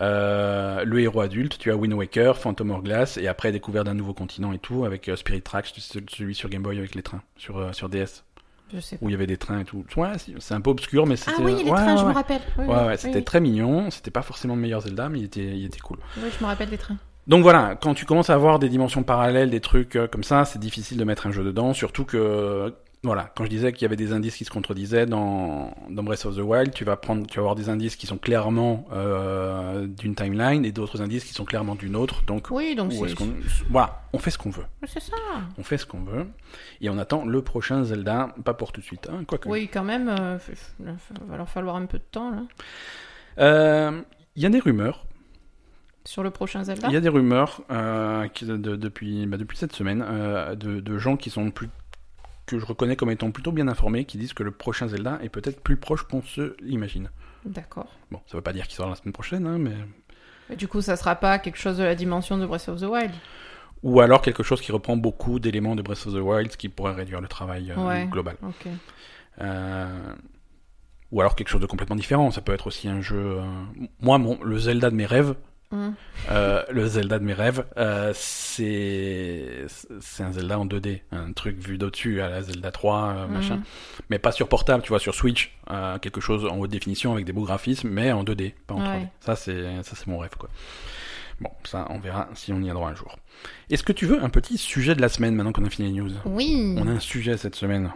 euh, le héros adulte, tu as Wind Waker, Phantom Hourglass et après découvert d'un nouveau continent et tout avec euh, Spirit Tracks, celui sur Game Boy avec les trains sur euh, sur DS Je sais où il y avait des trains et tout. Ouais, c'est un peu obscur, mais c'était. Ah oui, les ouais, trains, ouais, je me rappelle. Oui, Ouais, oui, c'était oui. très mignon. C'était pas forcément le meilleur Zelda, mais il était, il était cool. Oui, je me rappelle des trains. Donc voilà, quand tu commences à avoir des dimensions parallèles, des trucs comme ça, c'est difficile de mettre un jeu dedans. Surtout que, voilà, quand je disais qu'il y avait des indices qui se contredisaient dans, dans Breath of the Wild, tu vas prendre, tu vas avoir des indices qui sont clairement euh, d'une timeline et d'autres indices qui sont clairement d'une autre. Donc, Oui, donc c'est voilà, on fait ce qu'on veut. c'est ça. On fait ce qu'on veut. Et on attend le prochain Zelda, pas pour tout de suite, hein, quoique. Oui, quand même, euh, va leur falloir un peu de temps là. Euh, Il y a des rumeurs Sur le prochain Zelda? Il y a des rumeurs euh, qui- de- de- depuis, bah, depuis cette semaine euh, de, de gens qui sont plus que je reconnais comme étant plutôt bien informés, qui disent que le prochain Zelda est peut-être plus proche qu'on se l'imagine. D'accord. Bon, ça veut pas dire qu'il sort la semaine prochaine, hein, mais... Mais Du coup, ça sera pas quelque chose de la dimension de Breath of the Wild. Ou alors quelque chose qui reprend beaucoup d'éléments de Breath of the Wild, ce qui pourrait réduire le travail euh, Ouais. global. Ok. Euh, Ou alors quelque chose de complètement différent. Ça peut être aussi un jeu. euh, Moi, mon, le Zelda de mes rêves, Euh, le Zelda de mes rêves, euh, c'est c'est un Zelda en 2D, un truc vu d'au-dessus à la Zelda 3, euh, machin. Mhm. Mais pas sur portable, tu vois, sur Switch, quelque chose en haute définition avec des beaux graphismes, mais en 2D, pas en 3D. Ouais. Ça, c'est ça, c'est mon rêve, quoi. Bon, ça, on verra si on y a droit un jour. Est-ce que tu veux un petit sujet de la semaine maintenant qu'on a fini les news? Oui. On a un sujet cette semaine.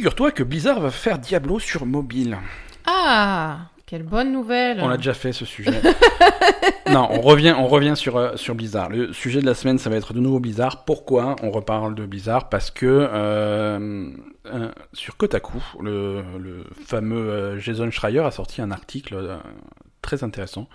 Figure-toi que Blizzard va faire Diablo sur mobile. Ah, quelle bonne nouvelle. On l'a déjà fait ce sujet. non, on revient, on revient sur, euh, sur Blizzard. Le sujet de la semaine, ça va être de nouveau Blizzard. Pourquoi on reparle de Blizzard? Parce que euh, euh, sur Kotaku, le, le fameux euh, Jason Schreier a sorti un article très intéressant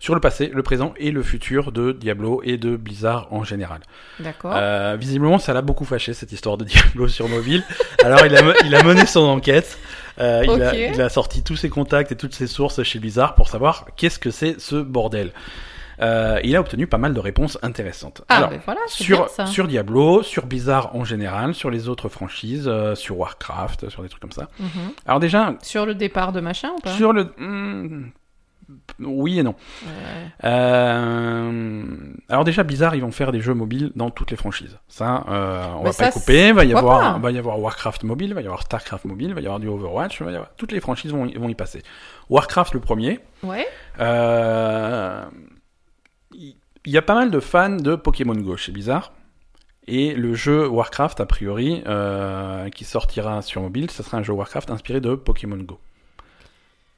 sur le passé, le présent et le futur de Diablo et de Blizzard en général. D'accord. Euh, visiblement, ça l'a beaucoup fâché cette histoire de Diablo sur mobile. Alors, il a, il a mené son enquête. Euh, il, a, il a sorti tous ses contacts et toutes ses sources chez Blizzard pour savoir qu'est-ce que c'est ce bordel. Euh, il a obtenu pas mal de réponses intéressantes. ah, Alors, ben voilà, bien sur, ça. sur Diablo, sur Blizzard en général, sur les autres franchises, euh, sur Warcraft, sur des trucs comme ça. Mhm. Alors déjà, Sur le départ de machin ou pas? sur le... hmm, oui et non. Ouais. Euh, alors déjà Blizzard ils vont faire des jeux mobiles dans toutes les franchises. Ça euh, on va ça, pas couper. Va y avoir pas va y avoir Warcraft mobile, va y avoir Starcraft mobile, va y avoir du Overwatch, va y avoir toutes les franchises vont y, vont y passer. Warcraft le premier. Ouais. Euh, Il y a pas mal de fans de Pokémon Go chez Blizzard. Et le jeu Warcraft, a priori, qui sortira sur mobile, ce sera un jeu Warcraft inspiré de Pokémon Go.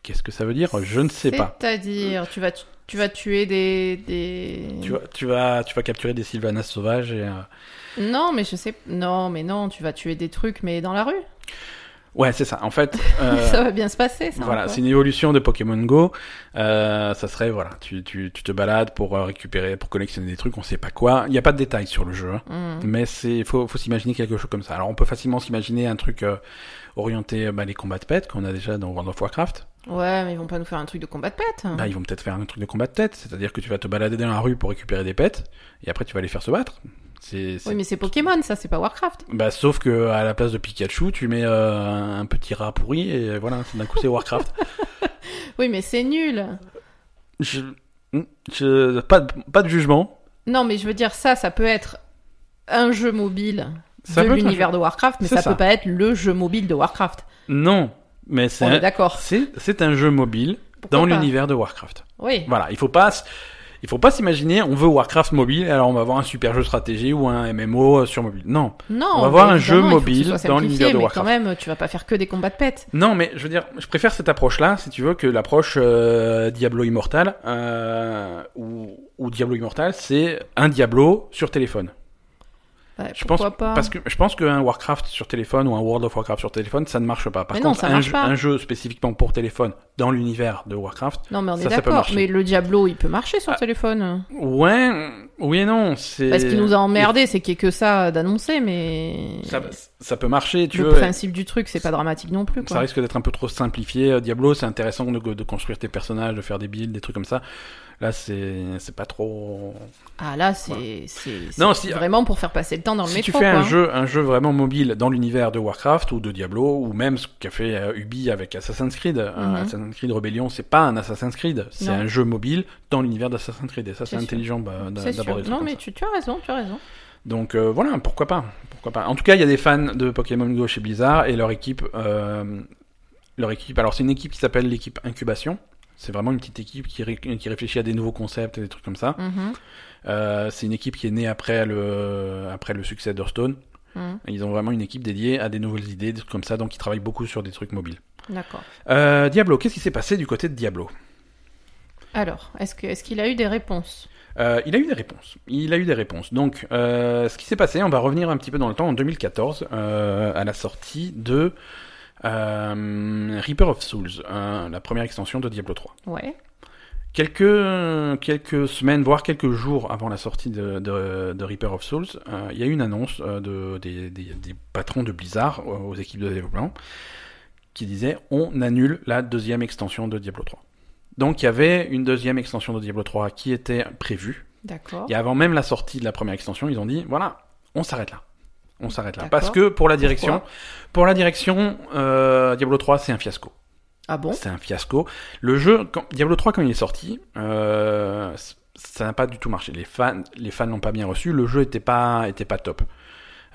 Qu'est-ce que ça veut dire? Je ne sais pas. C'est-à-dire, tu vas, tu, vas tuer des, des... Tu vas, tu vas, tu vas capturer des Sylvanas sauvages et. euh, Non, mais je sais. Non, mais non, tu vas tuer des trucs, mais dans la rue. Ouais, c'est ça. En fait, euh, ça va bien se passer, ça. voilà, c'est une évolution de Pokémon Go. Euh, ça serait voilà, tu, tu, tu te balades pour récupérer, pour collectionner des trucs, on sait pas quoi. Il n'y a pas de détails sur le jeu, hein. Hmm. mais c'est faut, faut s'imaginer quelque chose comme ça. Alors on peut facilement s'imaginer un truc orienté bah, les combats de pets qu'on a déjà dans World of Warcraft. Ouais, mais ils vont pas nous faire un truc de combat de pète. Bah, ils vont peut-être faire un truc de combat de tête, c'est-à-dire que tu vas te balader dans la rue pour récupérer des pets et après tu vas les faire se battre. C'est c'est- Oui, mais c'est Pokémon, ça, c'est pas Warcraft. Bah, sauf que à la place de Pikachu, tu mets euh, un petit rat pourri et voilà, d'un coup c'est Warcraft. Oui, mais c'est nul. je, je- pas, de- pas de jugement. Non, mais je veux dire, ça, ça peut être un jeu mobile Ça de l'univers de Warcraft, mais ça. peut pas être le jeu mobile de Warcraft. Non, mais c'est On est un, d'accord. c'est, c'est un jeu mobile Pourquoi dans pas l'univers de Warcraft. Oui. Voilà, il faut pas, il faut pas s'imaginer, on veut Warcraft mobile, alors on va avoir un super jeu stratégie ou un MMO sur mobile. Non, Non. On va voir mais un jeu mobile dans l'univers de mais Warcraft. quand même, tu vas pas faire que des combats de pète. non, mais je veux dire, je préfère cette approche-là, si tu veux, que l'approche euh, Diablo Immortal, euh, où, où Diablo Immortal, c'est un Diablo sur téléphone. Ouais, Je pense, pas parce que je pense qu'un Warcraft sur téléphone ou un World of Warcraft sur téléphone, ça ne marche pas. Par Mais non, contre, un, marche jeu, pas. un jeu spécifiquement pour téléphone dans l'univers de Warcraft, Non, mais on est d'accord. Mais le Diablo, il peut marcher sur Ah. téléphone. ouais, oui et non, c'est. Parce qu'il nous a emmerdé, c'est qu'il y ait que ça d'annoncer, mais Ça, ça peut marcher, tu le veux. principe du truc, c'est pas dramatique non plus. Ça risque d'être un peu trop simplifié. Euh, Diablo, c'est intéressant de, de construire tes personnages, de faire des builds, des trucs comme ça. Là, c'est pas trop. Ah là, c'est c'est si- vraiment pour faire passer le temps dans le si métro. tu fais quoi. un jeu, un jeu vraiment mobile dans l'univers de Warcraft ou de Diablo, ou même ce qu'a fait euh, Ubi avec Assassin's Creed, Mhm. Assassin's Creed Rebellion, c'est pas un Assassin's Creed, c'est un jeu mobile dans l'univers d'Assassin's Creed. Et ça, c'est intelligent bah, d'aborder le Non, mais tu, tu as raison, tu as raison. Donc euh, voilà, pourquoi pas, pourquoi pas. En tout cas, il y a des fans de Pokémon Go chez Blizzard et leur équipe, euh, leur équipe. Alors c'est une équipe qui s'appelle l'équipe Incubation. C'est vraiment une petite équipe qui, ré- qui réfléchit à des nouveaux concepts et des trucs comme ça. Mhm, Euh, c'est une équipe qui est née après le, après le succès d'Hearthstone. Et Ils ont vraiment une équipe dédiée à des nouvelles idées, des trucs comme ça, donc ils travaillent beaucoup sur des trucs mobiles. D'accord. Euh, Diablo, qu'est-ce qui s'est passé du côté de Diablo? Alors, est-ce qu'il a eu des réponses? Euh, il a eu des réponses. Il a eu des réponses. Donc, euh, ce qui s'est passé, on va revenir un petit peu dans le temps, en 2014, euh, à la sortie de Euh, Reaper of Souls, euh, la première extension de Diablo 3. Ouais. Quelques, quelques semaines, voire quelques jours avant la sortie de, de, de Reaper of Souls, euh, il y a eu une annonce de, des, des, des patrons de Blizzard aux équipes de développement qui disait on annule la deuxième extension de Diablo 3. Donc il y avait une deuxième extension de Diablo 3 qui était prévue. D'accord. Et avant même la sortie de la première extension, ils ont dit voilà, on s'arrête là. On s'arrête là. Parce que pour la direction, Pourquoi pour la direction, euh, Diablo 3 c'est un fiasco. Ah bon? C'est un fiasco. Le jeu, quand, Diablo 3 quand il est sorti, euh, ça n'a pas du tout marché. Les fans, les fans l'ont pas bien reçu. Le jeu était pas, était pas top.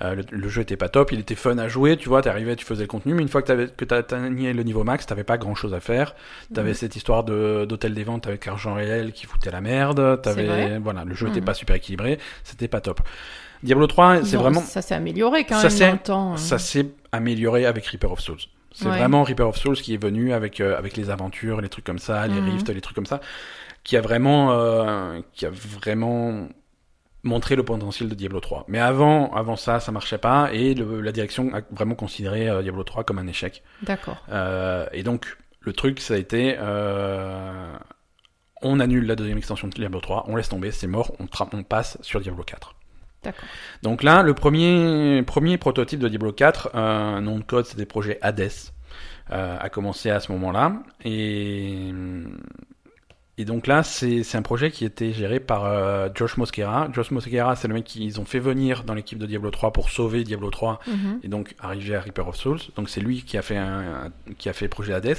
Euh, le, le jeu était pas top. Il était fun à jouer. Tu vois, t'arrivais, tu faisais le contenu, mais une fois que t'avais, que t'atteignais le niveau max, t'avais pas grand chose à faire. T'avais Mhm. cette histoire de, d'hôtel des ventes avec argent réel qui foutait la merde. T'avais, voilà, le jeu était Mhm. pas super équilibré. C'était pas top. Diablo 3, Ils c'est vraiment, Ça s'est amélioré quand Ça même s'est- dans le temps. hein. ça s'est amélioré avec Reaper of Souls. C'est Ouais. vraiment Reaper of Souls qui est venu avec euh, avec les aventures, les trucs comme ça, les Mhm. rifts, les trucs comme ça, qui a vraiment euh, qui a vraiment montré le potentiel de Diablo 3. Mais avant avant ça, ça marchait pas et le- la direction a vraiment considéré euh, Diablo 3 comme un échec. D'accord. Euh, et donc le truc ça a été euh, on annule la deuxième extension de Diablo 3, on laisse tomber, c'est mort, on, on passe sur Diablo 4. D'accord. Donc là, le premier, premier prototype de Diablo 4, euh, nom de code, c'était projet Hades, euh, a commencé à ce moment-là. Et, et donc là, c'est un projet qui était géré par euh, Josh Mosquera. Josh Mosquera, c'est le mec qu'ils ont fait venir dans l'équipe de Diablo 3 pour sauver Diablo 3 Mhm. et donc arriver à Reaper of Souls. Donc c'est lui qui a fait un, un- qui a fait projet Hades.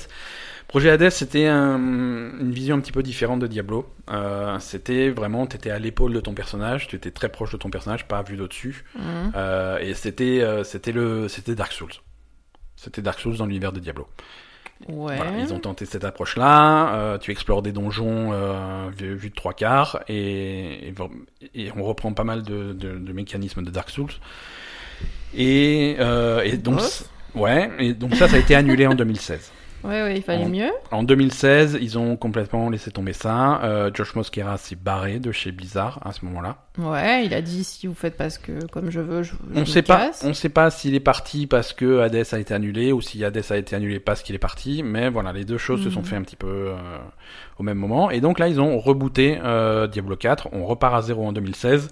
Projet Hades, c'était un- une vision un petit peu différente de Diablo. Euh, c'était vraiment, t'étais à l'épaule de ton personnage, tu étais très proche de ton personnage, pas vu d'au-dessus. Mhm. Euh, et c'était, euh, c'était le, c'était Dark Souls. C'était Dark Souls dans l'univers de Diablo. Ouais. Voilà, ils ont tenté cette approche-là. euh, tu explores des donjons euh, vus vus de trois quarts et, et, et on reprend pas mal de, de, de mécanismes de Dark Souls. Et, euh, et donc, ouais, et donc ça, ça a été annulé en 2016. Ouais, ouais, il fallait En- mieux. En 2016, ils ont complètement laissé tomber ça. Euh, Josh Mosquera s'est barré de chez Blizzard à ce moment-là. Ouais, il a dit si vous faites pas ce que comme je veux, je, je On me sait pas, casse. on sait pas s'il est parti parce que Hades a été annulé ou si Hades a été annulé parce qu'il est parti, mais voilà, les deux choses se sont Mhm. fait un petit peu euh, au même moment. Et donc là, ils ont rebooté euh, Diablo 4. On repart à zéro en 2016.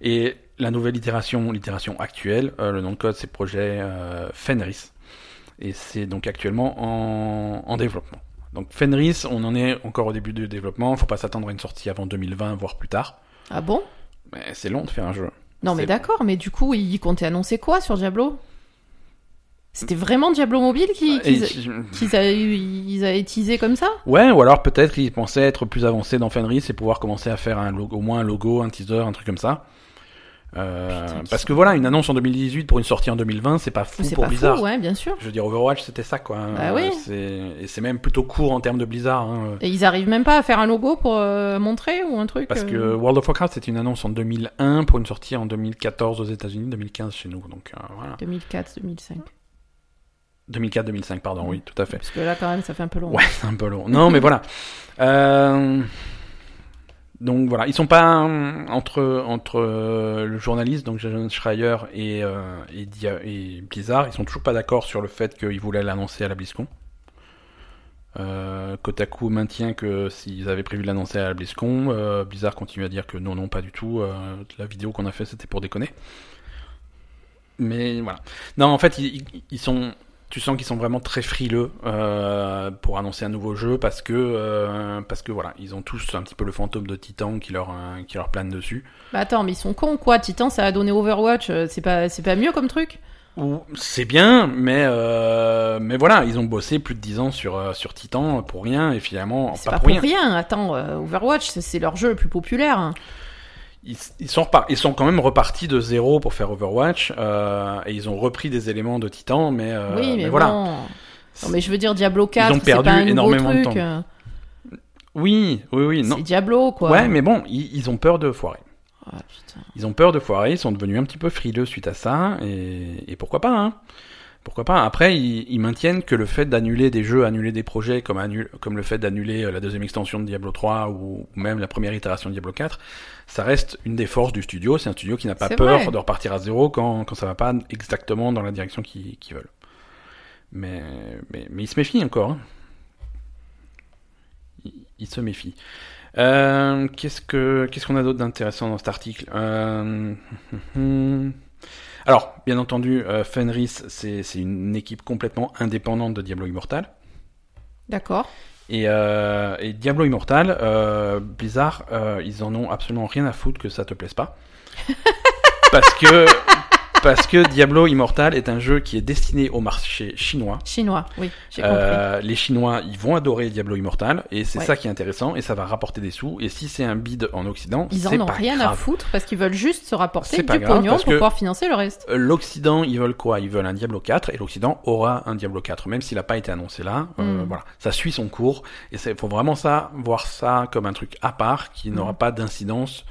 Et la nouvelle itération, l'itération actuelle, euh, le nom de code c'est projet euh, Fenris. Et c'est donc actuellement en, en développement. Donc Fenris, on en est encore au début du développement. Faut pas s'attendre à une sortie avant 2020, voire plus tard. Ah bon? Mais c'est long de faire un jeu. Non, mais d'accord, mais du coup, il comptait annoncer quoi sur Diablo? C'était vraiment Diablo Mobile qui- Et- qu'ils avaient, ils avaient teasé comme ça? Ouais, ou alors peut-être qu'ils pensaient être plus avancés dans Fenris et pouvoir commencer à faire un logo, au moins un logo, un teaser, un truc comme ça. Euh, parce que voilà, une annonce en 2018 pour une sortie en 2020, c'est pas fou pour pas Blizzard. fou, ouais, bien sûr. Je veux dire, Overwatch, c'était ça, quoi. Bah Euh, oui. c'est- Et c'est même plutôt court en termes de Blizzard. hein. Et ils arrivent même pas à faire un logo pour euh, montrer ou un truc Parce euh, que World of Warcraft, c'était une annonce en 2001 pour une sortie en 2014 aux États-Unis, 2015 chez nous. Donc euh, voilà. 2004, 2005. 2004-2005, pardon, oui, tout à fait. Parce que là, quand même, ça fait un peu long. Ouais, c'est un peu long. Non, mais voilà. Euh, Donc voilà, ils sont pas euh, entre euh, le journaliste donc Jason Schreier et euh, et, Blizzard, ils sont toujours pas d'accord sur le fait qu'ils voulaient l'annoncer à la BlizzCon. Kotaku maintient que s'ils avaient prévu de l'annoncer à la BlizzCon, Blizzard continue à dire que non non pas du tout. la vidéo qu'on a fait c'était pour déconner. Mais voilà. Non en fait ils sont tu sens qu'ils sont vraiment très frileux euh, pour annoncer un nouveau jeu parce que euh, parce que voilà ils ont tous un petit peu le fantôme de Titan qui leur euh, qui leur plane dessus. Bah attends, mais ils sont cons, quoi. Titan, ça a donné Overwatch. C'est pas, c'est pas mieux comme truc C'est bien, mais euh, mais voilà ils ont bossé plus de 10 ans sur sur Titan pour rien et finalement C'est pas, pas, pour rien. rien. Attends, Overwatch, c'est- c'est leur jeu le plus populaire. Ils, ils sont ils sont quand même repartis de zéro pour faire Overwatch euh, et ils ont repris des éléments de Titan mais, euh, oui, mais, voilà. bon. Non, mais je veux dire, Diablo 4, ont c'est perdu pas un énormément de truc. temps. euh, Oui oui oui non C'est Diablo, quoi. ouais mais bon ils, ils ont peur de foirer. Putain. Ils ont peur de foirer, ils sont devenus un petit peu frileux suite à ça, et, et pourquoi pas, hein Pourquoi pas Après, ils, ils maintiennent que le fait d'annuler des jeux, annuler des projets, comme, annul- comme le fait d'annuler euh, la deuxième extension de Diablo 3 ou, même la première itération de Diablo 4, ça reste une des forces du studio. C'est un studio qui n'a pas peur vrai. de repartir à zéro quand, quand ça va pas exactement dans la direction qu'ils qu'ils veulent. Mais, mais, mais il se méfie encore. hein. Il, il se méfie. Euh, qu'est-ce que qu'est-ce qu'on a d'autre d'intéressant dans cet article? Euh, Alors, bien entendu, euh, Fenris, c'est une équipe complètement indépendante de Diablo Immortal. D'accord. Et, euh, et Diablo Immortal, euh, Blizzard, euh, ils en ont absolument rien à foutre que ça te plaise pas. parce que parce que Diablo Immortal est un jeu qui est destiné au marché chinois. Chinois, oui, j'ai compris. Euh, les Chinois, ils vont adorer Diablo Immortal et c'est Ouais. ça qui est intéressant et ça va rapporter des sous. Et si c'est un bid en Occident, Ils en ont pas rien à foutre parce qu'ils veulent juste se rapporter du pognon pour pouvoir financer le reste. Euh, L'Occident, ils veulent quoi? Ils veulent un Diablo 4 et l'Occident aura un Diablo 4, même s'il n'a pas été annoncé là. euh, Mm. voilà, ça suit son cours et il faut vraiment ça voir ça comme un truc à part qui n'aura Mm. pas d'incidence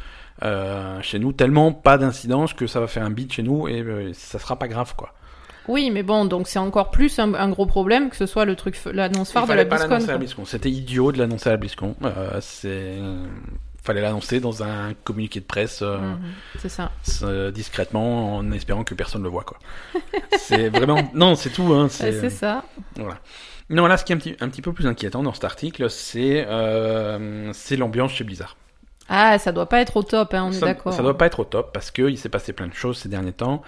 euh, chez nous. Tellement pas d'incidence que ça va faire un bid chez nous et euh, ça sera pas grave quoi. Oui, mais bon, donc c'est encore plus un, un gros problème que ce soit le truc, l'annonce phare de la BlizzCon. l'annoncer à la quoi. BlizzCon. C'était idiot de l'annoncer à la BlizzCon. Euh, c'est fallait l'annoncer dans un communiqué de presse. euh, Mhm, C'est ça. discrètement en espérant que personne le voit quoi. c'est vraiment non c'est tout hein, Euh, C'est ça. Voilà. Non, là, ce qui est un petit, un petit peu plus inquiétant dans cet article, c'est c'est l'ambiance chez Blizzard. Ah, ça doit pas être au top, hein, on est d'accord. ça doit pas être au top parce que il s'est passé plein de choses ces derniers temps.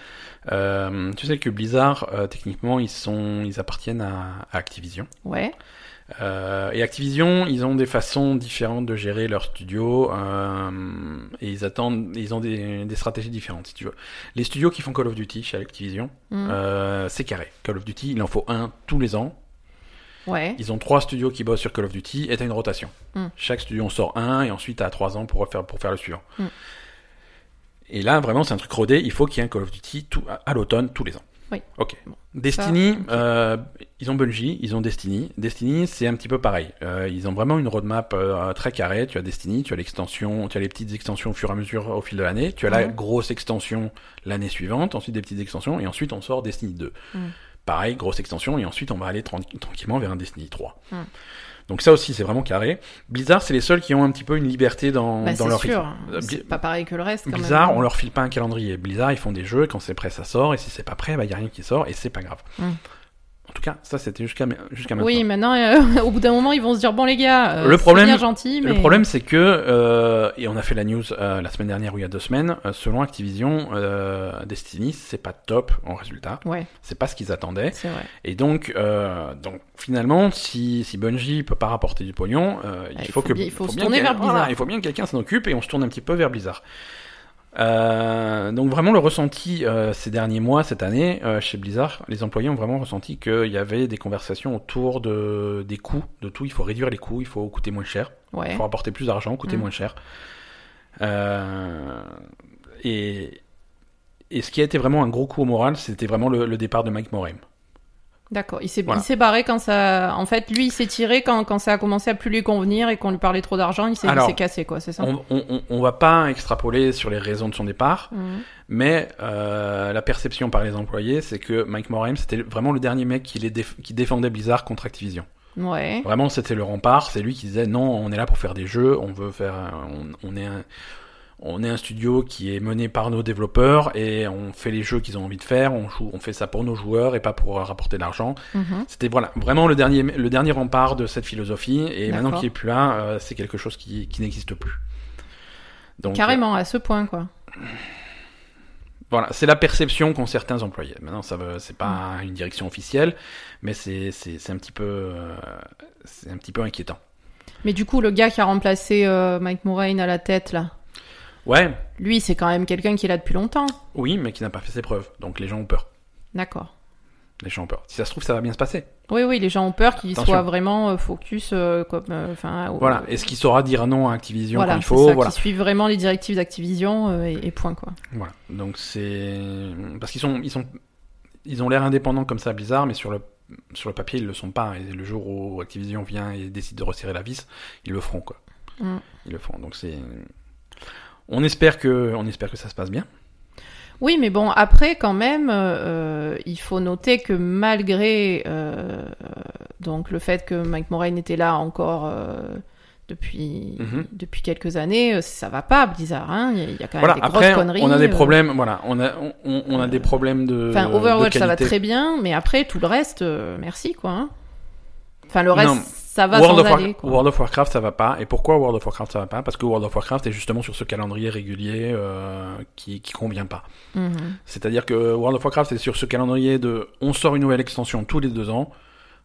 Euh, tu sais que Blizzard, euh, techniquement, ils sont, ils appartiennent à, à Activision. Ouais. Euh, et Activision, ils ont des façons différentes de gérer leur studio euh, et ils attendent, ils ont des, des stratégies différentes, si tu veux. Les studios qui font Call of Duty chez Activision, Mhm. euh, c'est carré. Call of Duty, il en faut un tous les ans. Ouais. Ils ont trois studios qui bossent sur Call of Duty et t'as une rotation. Mm. Chaque studio en sort un et ensuite t'as trois ans pour faire, pour faire le suivant. Mm. Et là, vraiment, c'est un truc rodé. Il faut qu'il y ait un Call of Duty tout, à, à l'automne tous les ans. Oui. Ok. Bon. Destiny, Ça, euh, ils ont Bungie, ils ont Destiny. Destiny, c'est un petit peu pareil. Euh, ils ont vraiment une roadmap euh, très carrée. Tu as Destiny, tu as l'extension, tu as les petites extensions au fur et à mesure au fil de l'année. Tu as la grosse extension l'année suivante, ensuite des petites extensions, et ensuite on sort Destiny 2. Mhm. Pareil, grosse extension, et ensuite on va aller tran- tranquillement vers un Destiny 3. Mhm. Donc ça aussi, c'est vraiment carré. Blizzard, c'est les seuls qui ont un petit peu une liberté dans, Bah, dans leur sûr. C'est pas pareil que le reste. Quand Blizzard, même. on leur file pas un calendrier. Blizzard, ils font des jeux, quand c'est prêt, ça sort, et si c'est pas prêt, bah, y a rien qui sort, et c'est pas grave. Mm. En tout cas, ça, c'était jusqu'à jusqu'à maintenant. Oui, maintenant, euh, au bout d'un moment, ils vont se dire bon les gars, euh, Le c'est problème- bien gentil, mais Le problème, c'est que, euh, et on a fait la news euh, la semaine dernière ou il y a deux semaines, euh, selon Activision, euh, Destiny, c'est pas top en résultat. Ouais, C'est pas ce qu'ils attendaient. c'est vrai. Et donc, euh, donc finalement, si, si Bungie peut pas rapporter du pognon, euh, il, il faut, faut que bien- il faut se tourner vers voilà, Blizzard. il faut bien que quelqu'un s'en occupe et on se tourne un petit peu vers Blizzard. Euh, donc vraiment le ressenti euh, ces derniers mois, cette année, euh, chez Blizzard, les employés ont vraiment ressenti qu'il y avait des conversations autour de des coûts, de tout. Il faut réduire les coûts, il faut coûter moins cher, Ouais. il faut rapporter plus d'argent, coûter Mm. moins cher. Et et ce qui a été vraiment un gros coup au moral, c'était vraiment le, le départ de Mike Morhaime. D'accord. Il s'est Voilà. il s'est barré quand ça. En fait, lui, il s'est tiré quand, quand ça a commencé à plus lui convenir et qu'on lui parlait trop d'argent. Il s'est cassé, quoi, c'est ça? On, on, va pas extrapoler sur les raisons de son départ, Mhm. mais euh, la perception par les employés, c'est que Mike Morhaime, c'était vraiment le dernier mec qui, les déf- qui défendait Blizzard contre Activision. Ouais. Vraiment, c'était le rempart. C'est lui qui disait non, on est là pour faire des jeux, on veut faire, on, on est un, on est un studio qui est mené par nos développeurs et on fait les jeux qu'ils ont envie de faire. On joue, on fait ça pour nos joueurs et pas pour rapporter de l'argent. Mhm. C'était voilà vraiment le dernier, le dernier rempart de cette philosophie. Et maintenant qu'il est plus là, euh, c'est quelque chose qui, qui n'existe plus. Donc, Carrément, à ce point, quoi. Voilà, c'est la perception qu'ont certains employés. Maintenant, ça veut, c'est pas Mm. une direction officielle, mais c'est, c'est, c'est un petit peu, euh, c'est un petit peu inquiétant. Mais du coup, le gars qui a remplacé euh, Mike Moraine à la tête, là, Ouais, lui, c'est quand même quelqu'un qui est là depuis longtemps. oui, mais qui n'a pas fait ses preuves. Donc les gens ont peur. D'accord. Les gens ont peur. Si ça se trouve, ça va bien se passer. Oui, oui, les gens ont peur qu'il soit vraiment euh, focus euh, comme. euh, Enfin. au- Voilà. Est-ce qu'il saura dire non à Activision voilà, quand il faut ça, Voilà. Qui suivent vraiment les directives d'Activision euh, et, et point, quoi. Voilà. Donc c'est parce qu'ils sont, ils sont, ils ont l'air indépendants comme ça, bizarre, mais sur le sur le papier, ils le sont pas. Et le jour où Activision vient et décide de resserrer la vis, ils le feront quoi. Mm. Ils le feront. Donc c'est, on espère que, on espère que ça se passe bien. Oui, mais bon, après, quand même, euh, il faut noter que malgré euh, donc le fait que Mike Moraine était là encore euh, depuis Mhm. depuis quelques années, ça va pas Blizzard. Hein. Il y a- quand même Voilà, des après, grosses conneries. on a des problèmes, voilà, on a, on, on a des problèmes de. Enfin, de Overwatch, ça va très bien, mais après, tout le reste, merci, quoi. hein. Enfin, le reste, Non, ça va World of, War- aller, quoi. World of Warcraft ça va pas. Et pourquoi World of Warcraft ça va pas? Parce que World of Warcraft est justement sur ce calendrier régulier euh, qui, qui convient pas. Mhm. C'est-à-dire que World of Warcraft est sur ce calendrier de on sort une nouvelle extension tous les deux ans.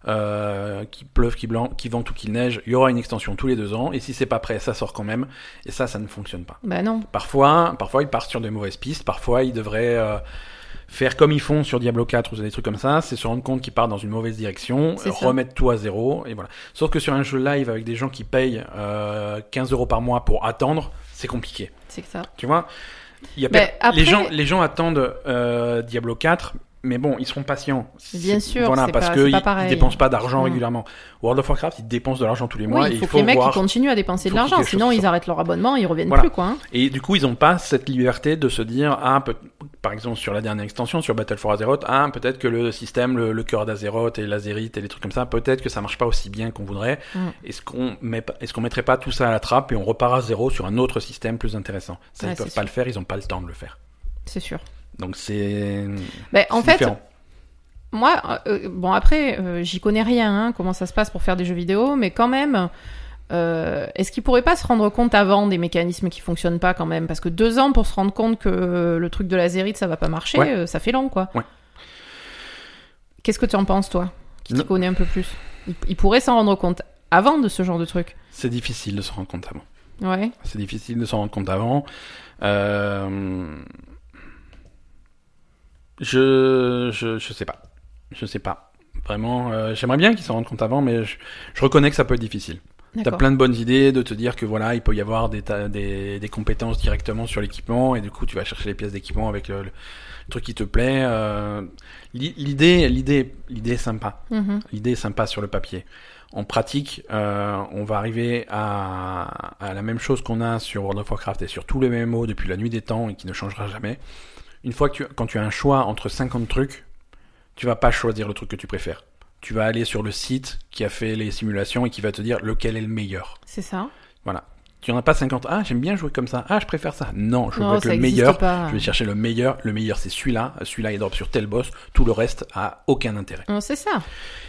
Euh, qui pleuve, qui blanc, qui vente ou qui neige, il y aura une extension tous les deux ans, et si c'est pas prêt, ça sort quand même, et ça, ça ne fonctionne pas. Bah non. Parfois, parfois ils partent sur des mauvaises pistes, parfois ils devraient euh, faire comme ils font sur Diablo 4 ou des trucs comme ça, c'est se rendre compte qu'ils partent dans une mauvaise direction, remettre tout à zéro, et voilà. Sauf que sur un jeu live avec des gens qui payent euh, 15 euros par mois pour attendre, c'est compliqué. C'est que ça. Tu vois? Y a per- après- les, gens, les gens attendent euh, Diablo 4, mais bon, ils seront patients. Bien sûr, Voilà, parce qu'ils pareil. dépensent pas d'argent Mm. régulièrement. World of Warcraft, ils dépensent de l'argent tous les mois, oui, et il faut, que les mecs voir... continuent à dépenser de l'argent, sinon ils arrêtent leur abonnement, ils reviennent Voilà. plus, quoi. hein. Et du coup, ils n'ont pas cette liberté de se dire, ah, peut- par exemple, sur la dernière extension, sur Battle for Azeroth, ah, peut-être que le système, le, le cœur d'Azeroth et l'Azerite et les trucs comme ça, peut-être que ça marche pas aussi bien qu'on voudrait. Mm. Est-ce qu'on met, est-ce qu'on mettrait pas tout ça à la trappe et on repart à zéro sur un autre système plus intéressant? Ça, Ouais, ils peuvent pas sûr. le faire, ils ont pas le temps de le faire. C'est sûr. Donc c'est. Ben, en fait, différent. moi, euh, bon après, euh, j'y connais rien, hein, comment ça se passe pour faire des jeux vidéo, mais quand même, euh, est-ce qu'ils pourraient pas se rendre compte avant des mécanismes qui fonctionnent pas quand même? Parce que deux ans pour se rendre compte que euh, le truc de la zérite ça va pas marcher, Ouais. euh, ça fait long, quoi. Ouais. Qu'est-ce que tu en penses, toi, qui t'y connais un peu plus? Ils, ils pourraient s'en rendre compte avant de ce genre de truc? C'est difficile de se rendre compte avant. Ouais. C'est difficile de s'en rendre compte avant. Euh... Je, je, je sais pas. Je sais pas. Vraiment, euh, j'aimerais bien qu'ils s'en rendent compte avant, mais je, je reconnais que ça peut être difficile. T'as plein de bonnes idées de te dire que voilà, il peut y avoir des, des, des compétences directement sur l'équipement, et du coup, tu vas chercher les pièces d'équipement avec le, le truc qui te plaît. euh, l'i- L'idée, l'idée, l'idée est sympa. Mhm. L'idée est sympa sur le papier. En pratique, euh, on va arriver à, à la même chose qu'on a sur World of Warcraft et sur tous les MMO depuis la nuit des temps et qui ne changera jamais. Une fois que tu, quand tu as un choix entre 50 trucs, tu vas pas choisir le truc que tu préfères. Tu vas aller sur le site qui a fait les simulations et qui va te dire lequel est le meilleur. C'est ça. Tu en as pas 50. Ah, j'aime bien jouer comme ça. Ah, je préfère ça. Non, je veux le meilleur. pas. Je vais chercher le meilleur. Le meilleur, c'est celui-là. Celui-là, il drop sur tel boss. Tout le reste a aucun intérêt. Non, C'est ça.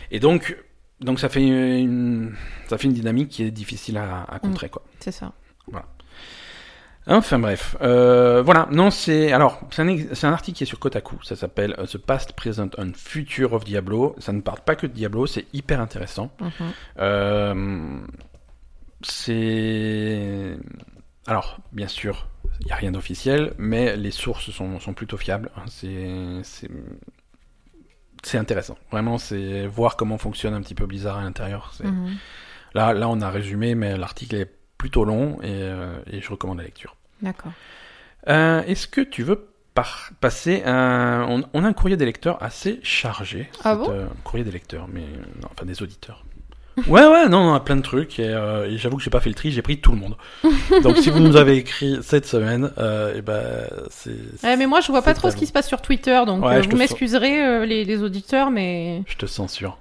Et donc, donc ça fait une, ça fait une dynamique qui est difficile à, à contrer, quoi. C'est ça. Enfin bref, euh, voilà. Non, c'est alors c'est un, ex- c'est un article qui est sur Kotaku. Ça s'appelle euh, The Past, Present and Future of Diablo. Ça ne parle pas que de Diablo. C'est hyper intéressant. Mhm. Euh, c'est alors bien sûr, il y a rien d'officiel, mais les sources sont, sont plutôt fiables. C'est c'est c'est intéressant. Vraiment, c'est voir comment fonctionne un petit peu Blizzard à l'intérieur. Mhm. Là, là, on a résumé, mais l'article est plutôt long et, euh, et je recommande la lecture. D'accord. Euh, Est-ce que tu veux par- passer un... On, on a un courrier des lecteurs assez chargé. Ah bon? euh, courrier des lecteurs, mais non, enfin des auditeurs. Ouais, ouais, non, on a plein de trucs et, euh, et j'avoue que j'ai pas fait le tri, j'ai pris tout le monde. Donc si vous nous avez écrit cette semaine, euh, et ben c'est. Ouais, mais moi, je vois pas trop ce qui se passe sur Twitter, donc Ouais, je vous m'excuserez, les, les auditeurs, mais Je te censure.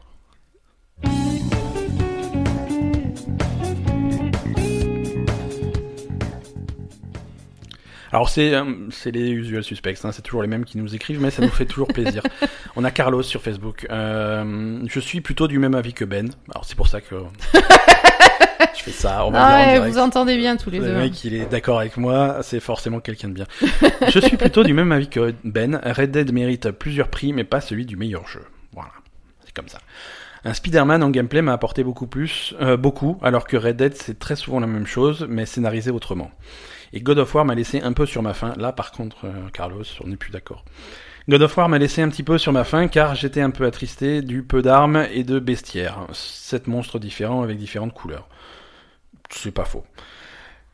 Alors c'est euh, c'est les usual suspects, hein, c'est toujours les mêmes qui nous écrivent, mais ça nous fait toujours plaisir. On a Carlos sur Facebook. Euh, je suis plutôt du même avis que Ben. Alors c'est pour ça que je fais ça. On Ah en ouais, vous entendez bien tous les Le deux. mec, il est d'accord avec moi, c'est forcément quelqu'un de bien. je suis plutôt du même avis que Ben. Red Dead mérite plusieurs prix, mais pas celui du meilleur jeu. Voilà, c'est comme ça. Un Spider-Man en gameplay m'a apporté beaucoup plus, euh, beaucoup, alors que Red Dead c'est très souvent la même chose, mais scénarisé autrement. Et God of War m'a laissé un peu sur ma faim. Là, par contre, euh, Carlos, on n'est plus d'accord. God of War m'a laissé un petit peu sur ma faim car j'étais un peu attristé du peu d'armes et de bestiaires. Sept monstres différents avec différentes couleurs. C'est pas faux.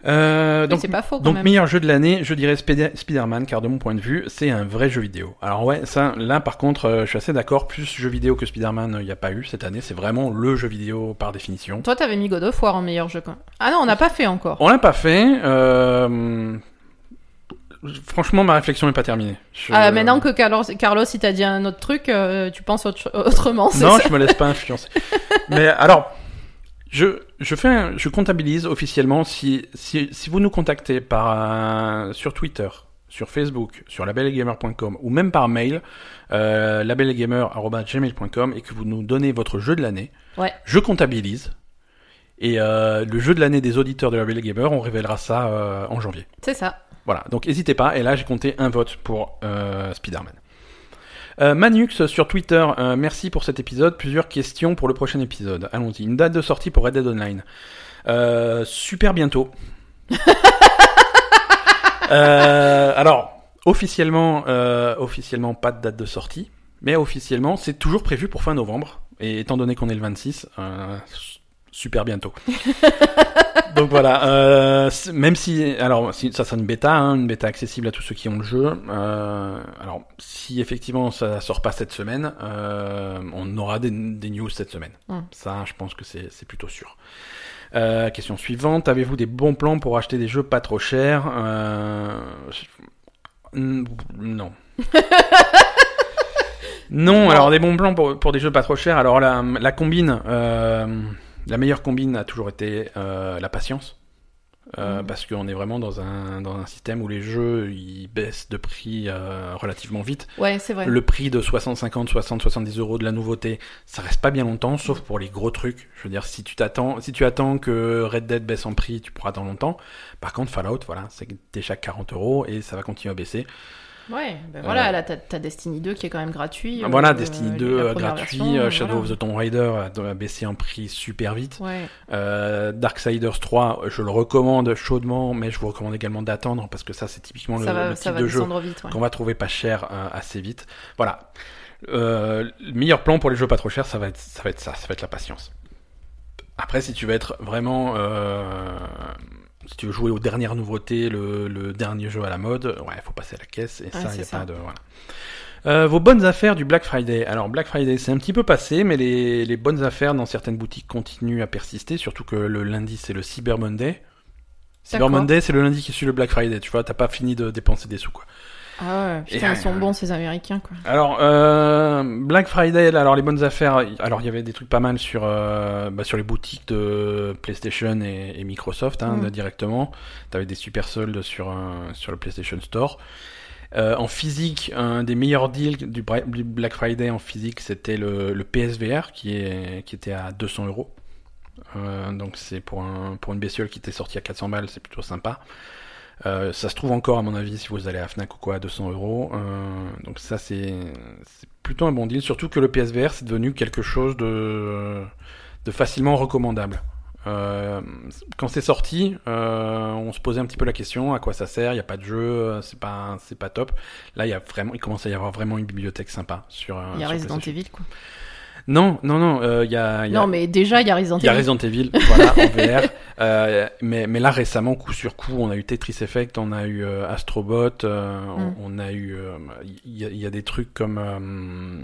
Euh, donc, c'est pas faux quand donc même. meilleur jeu de l'année, je dirais Spider- Spider-Man, car de mon point de vue, c'est un vrai jeu vidéo. Alors ouais, ça, là par contre, euh, je suis assez d'accord, plus jeu vidéo que Spider-Man, il n'y a pas eu cette année, c'est vraiment le jeu vidéo par définition. Toi, t'avais mis God of War en meilleur jeu. Quand même. Ah non, on n'a pas fait encore. On l'a pas fait, euh... franchement ma réflexion n'est pas terminée. Je- Ah, maintenant que Carlos, Carlos il t'a dit un autre truc, euh, tu penses autre- autrement, Non, ça je me laisse pas influencer. Mais alors, Je, je fais un- je comptabilise officiellement si, si, si vous nous contactez par, euh, sur Twitter, sur Facebook, sur labelgamer.com ou même par mail, euh, labelgamer.gmail.com et que vous nous donnez votre jeu de l'année, Ouais. je comptabilise. Et euh, le jeu de l'année des auditeurs de la Belle Gamer, on révélera ça euh, en janvier. C'est ça. Voilà, donc n'hésitez pas. Et là, j'ai compté un vote pour euh, Spider-Man. Euh, Manux sur Twitter, euh, merci pour cet épisode. Plusieurs questions pour le prochain épisode. Allons-y. Une date de sortie pour Red Dead Online. Euh, super bientôt. Alors, officiellement, euh, officiellement pas de date de sortie, mais officiellement, c'est toujours prévu pour fin novembre. Et étant donné qu'on est le 26, euh, super bientôt. Donc voilà, euh, même si, alors si, ça sera une bêta, hein, une bêta accessible à tous ceux qui ont le jeu. Euh, alors si effectivement ça sort pas cette semaine, euh, on aura des, des news cette semaine. Mm. Ça, je pense que c'est plutôt sûr. Question suivante, avez-vous des bons plans pour acheter des jeux pas trop chers Non. non, alors des bons plans pour, pour des jeux pas trop chers. Alors la, la combine, la meilleure combine a toujours été euh, la patience. Euh, Mhm. Parce qu'on est vraiment dans un, dans un système où les jeux ils baissent de prix euh, relativement vite. Ouais, c'est vrai. Le prix de 60, 50, 60, 70 euros de la nouveauté, ça reste pas bien longtemps, sauf pour les gros trucs. Je veux dire, si tu t'attends, si tu attends que Red Dead baisse en prix, tu pourras attendre longtemps. Par contre, Fallout, voilà, c'est déjà 40 euros et ça va continuer à baisser. Ouais, ben voilà, Euh, là, t'as Destiny 2 qui est quand même gratuit. euh, voilà, euh, Destiny la 2 euh, première gratuit, version, euh, Shadow voilà. of the Tomb Raider a, baissé en prix super vite. Ouais, Euh, Darksiders 3, je le recommande chaudement, mais je vous recommande également d'attendre parce que ça, c'est typiquement le, va, le ça type va de jeu. Ouais. qu'on va trouver pas cher euh, assez vite. Voilà. Euh, le meilleur plan pour les jeux pas trop chers, ça va être ça, va être ça, ça va être la patience. Après, si tu veux être vraiment, euh, si tu veux jouer aux dernières nouveautés, le, le dernier jeu à la mode, ouais, faut passer à la caisse et ça, c'est y a ça. pas de voilà. Euh, vos bonnes affaires du Black Friday. Alors Black Friday, c'est un petit peu passé, mais les, les bonnes affaires dans certaines boutiques continuent à persister, surtout que le lundi c'est le Cyber Monday. Cyber. Monday, c'est le lundi qui suit le Black Friday. Tu vois, t'as pas fini de dépenser des sous quoi. Ah ouais, putain, Et, ils sont euh, bons ces Américains quoi. Alors, euh, Black Friday, alors les bonnes affaires, alors il y avait des trucs pas mal sur, euh, bah, sur les boutiques de PlayStation et, et Microsoft hein, Mm. directement. T'avais des super soldes sur, sur le PlayStation Store. En physique, un des meilleurs deals du, Black Friday en physique, c'était le, le PSVR qui, est, qui était à 200 euros. Donc c'est pour, un, pour une bestiole qui était sortie à 400 balles, c'est plutôt sympa. Euh, ça se trouve encore à mon avis si vous allez à Fnac ou quoi à 200 euros. Euh, donc ça c'est plutôt un bon deal, surtout que le PSVR c'est devenu quelque chose de, de facilement recommandable. Euh, quand c'est sorti, euh, on se posait un petit peu la question à quoi ça sert? Il n'y a pas de jeu, euh, c'est pas c'est pas top. Là, il y a vraiment, il commence à y avoir vraiment une bibliothèque sympa sur. Il y a sur Resident PlayStation. Evil quoi. Non, non, non. euh, Il y a, il y a- Non, mais déjà, il y a Resident il y a Evil. Resident Evil, voilà, en VR. Euh, mais, mais là, récemment, coup sur coup, on a eu Tetris Effect, on a eu euh, Astrobot, euh, Mm. on, on a eu... euh, Il y, a, il y a des trucs comme, euh,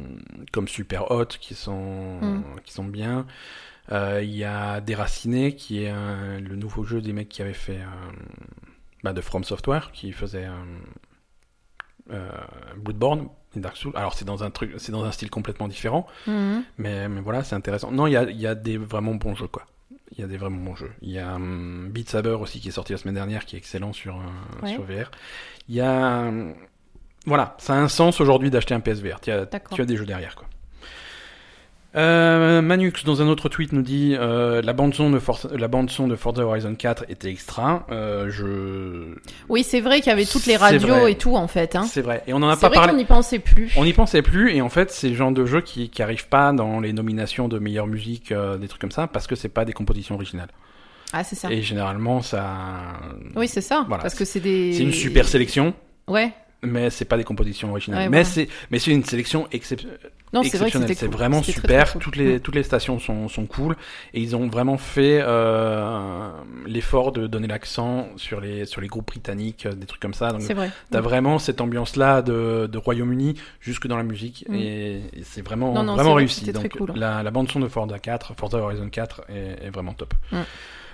comme Super Hot qui sont, Mm. qui sont bien. Euh, Il y a Déraciné, qui est un- le nouveau jeu des mecs qui avaient fait... euh, bah, de From Software, qui faisait... euh, euh, Bloodborne Dark Souls. Alors c'est dans un truc, c'est dans un style complètement différent, Mhm. mais, mais voilà, c'est intéressant. Non, il y a, il y a des vraiment bons jeux, quoi. Il y a des vraiment bons jeux. Il y a hum, Beat Saber aussi qui est sorti la semaine dernière, qui est excellent sur, euh, Ouais. sur VR. Il y a... hum, Voilà, ça a un sens aujourd'hui d'acheter un PSVR. Tu as, tu as des jeux derrière, quoi. Euh, Manux dans un autre tweet nous dit euh, la bande son de Forza, la bande son de Forza Horizon 4 était extra. Euh, je Oui, c'est vrai qu'il y avait toutes les radios vrai. et tout en fait. Hein. c'est vrai et on en a C'est pas vrai qu'on parlé. n'y pensait plus. On n'y pensait plus et en fait c'est le genre de jeu qui qui arrive pas dans les nominations de meilleure musique euh, des trucs comme ça parce que c'est pas des compositions originales. Ah, c'est ça. Et généralement ça Oui, c'est ça. Voilà. Parce que c'est des. c'est une super sélection Ouais. mais c'est pas des compositions originales. Ouais, mais voilà. c'est mais c'est une sélection exceptionnelle. Non, c'est vrai que exceptionnel. C'est cool. vraiment super. cool. Toutes les toutes les stations sont sont cool et ils ont vraiment fait euh, l'effort de donner l'accent sur les sur les groupes britanniques, euh, des trucs comme ça. Donc C'est vrai. t'as vraiment cette ambiance là de, de Royaume-Uni jusque dans la musique Mm. et, et c'est vraiment Non, non, réussi. Donc cool. la, la bande son de Forza 4, Forza Horizon 4 est, est vraiment top. Mm.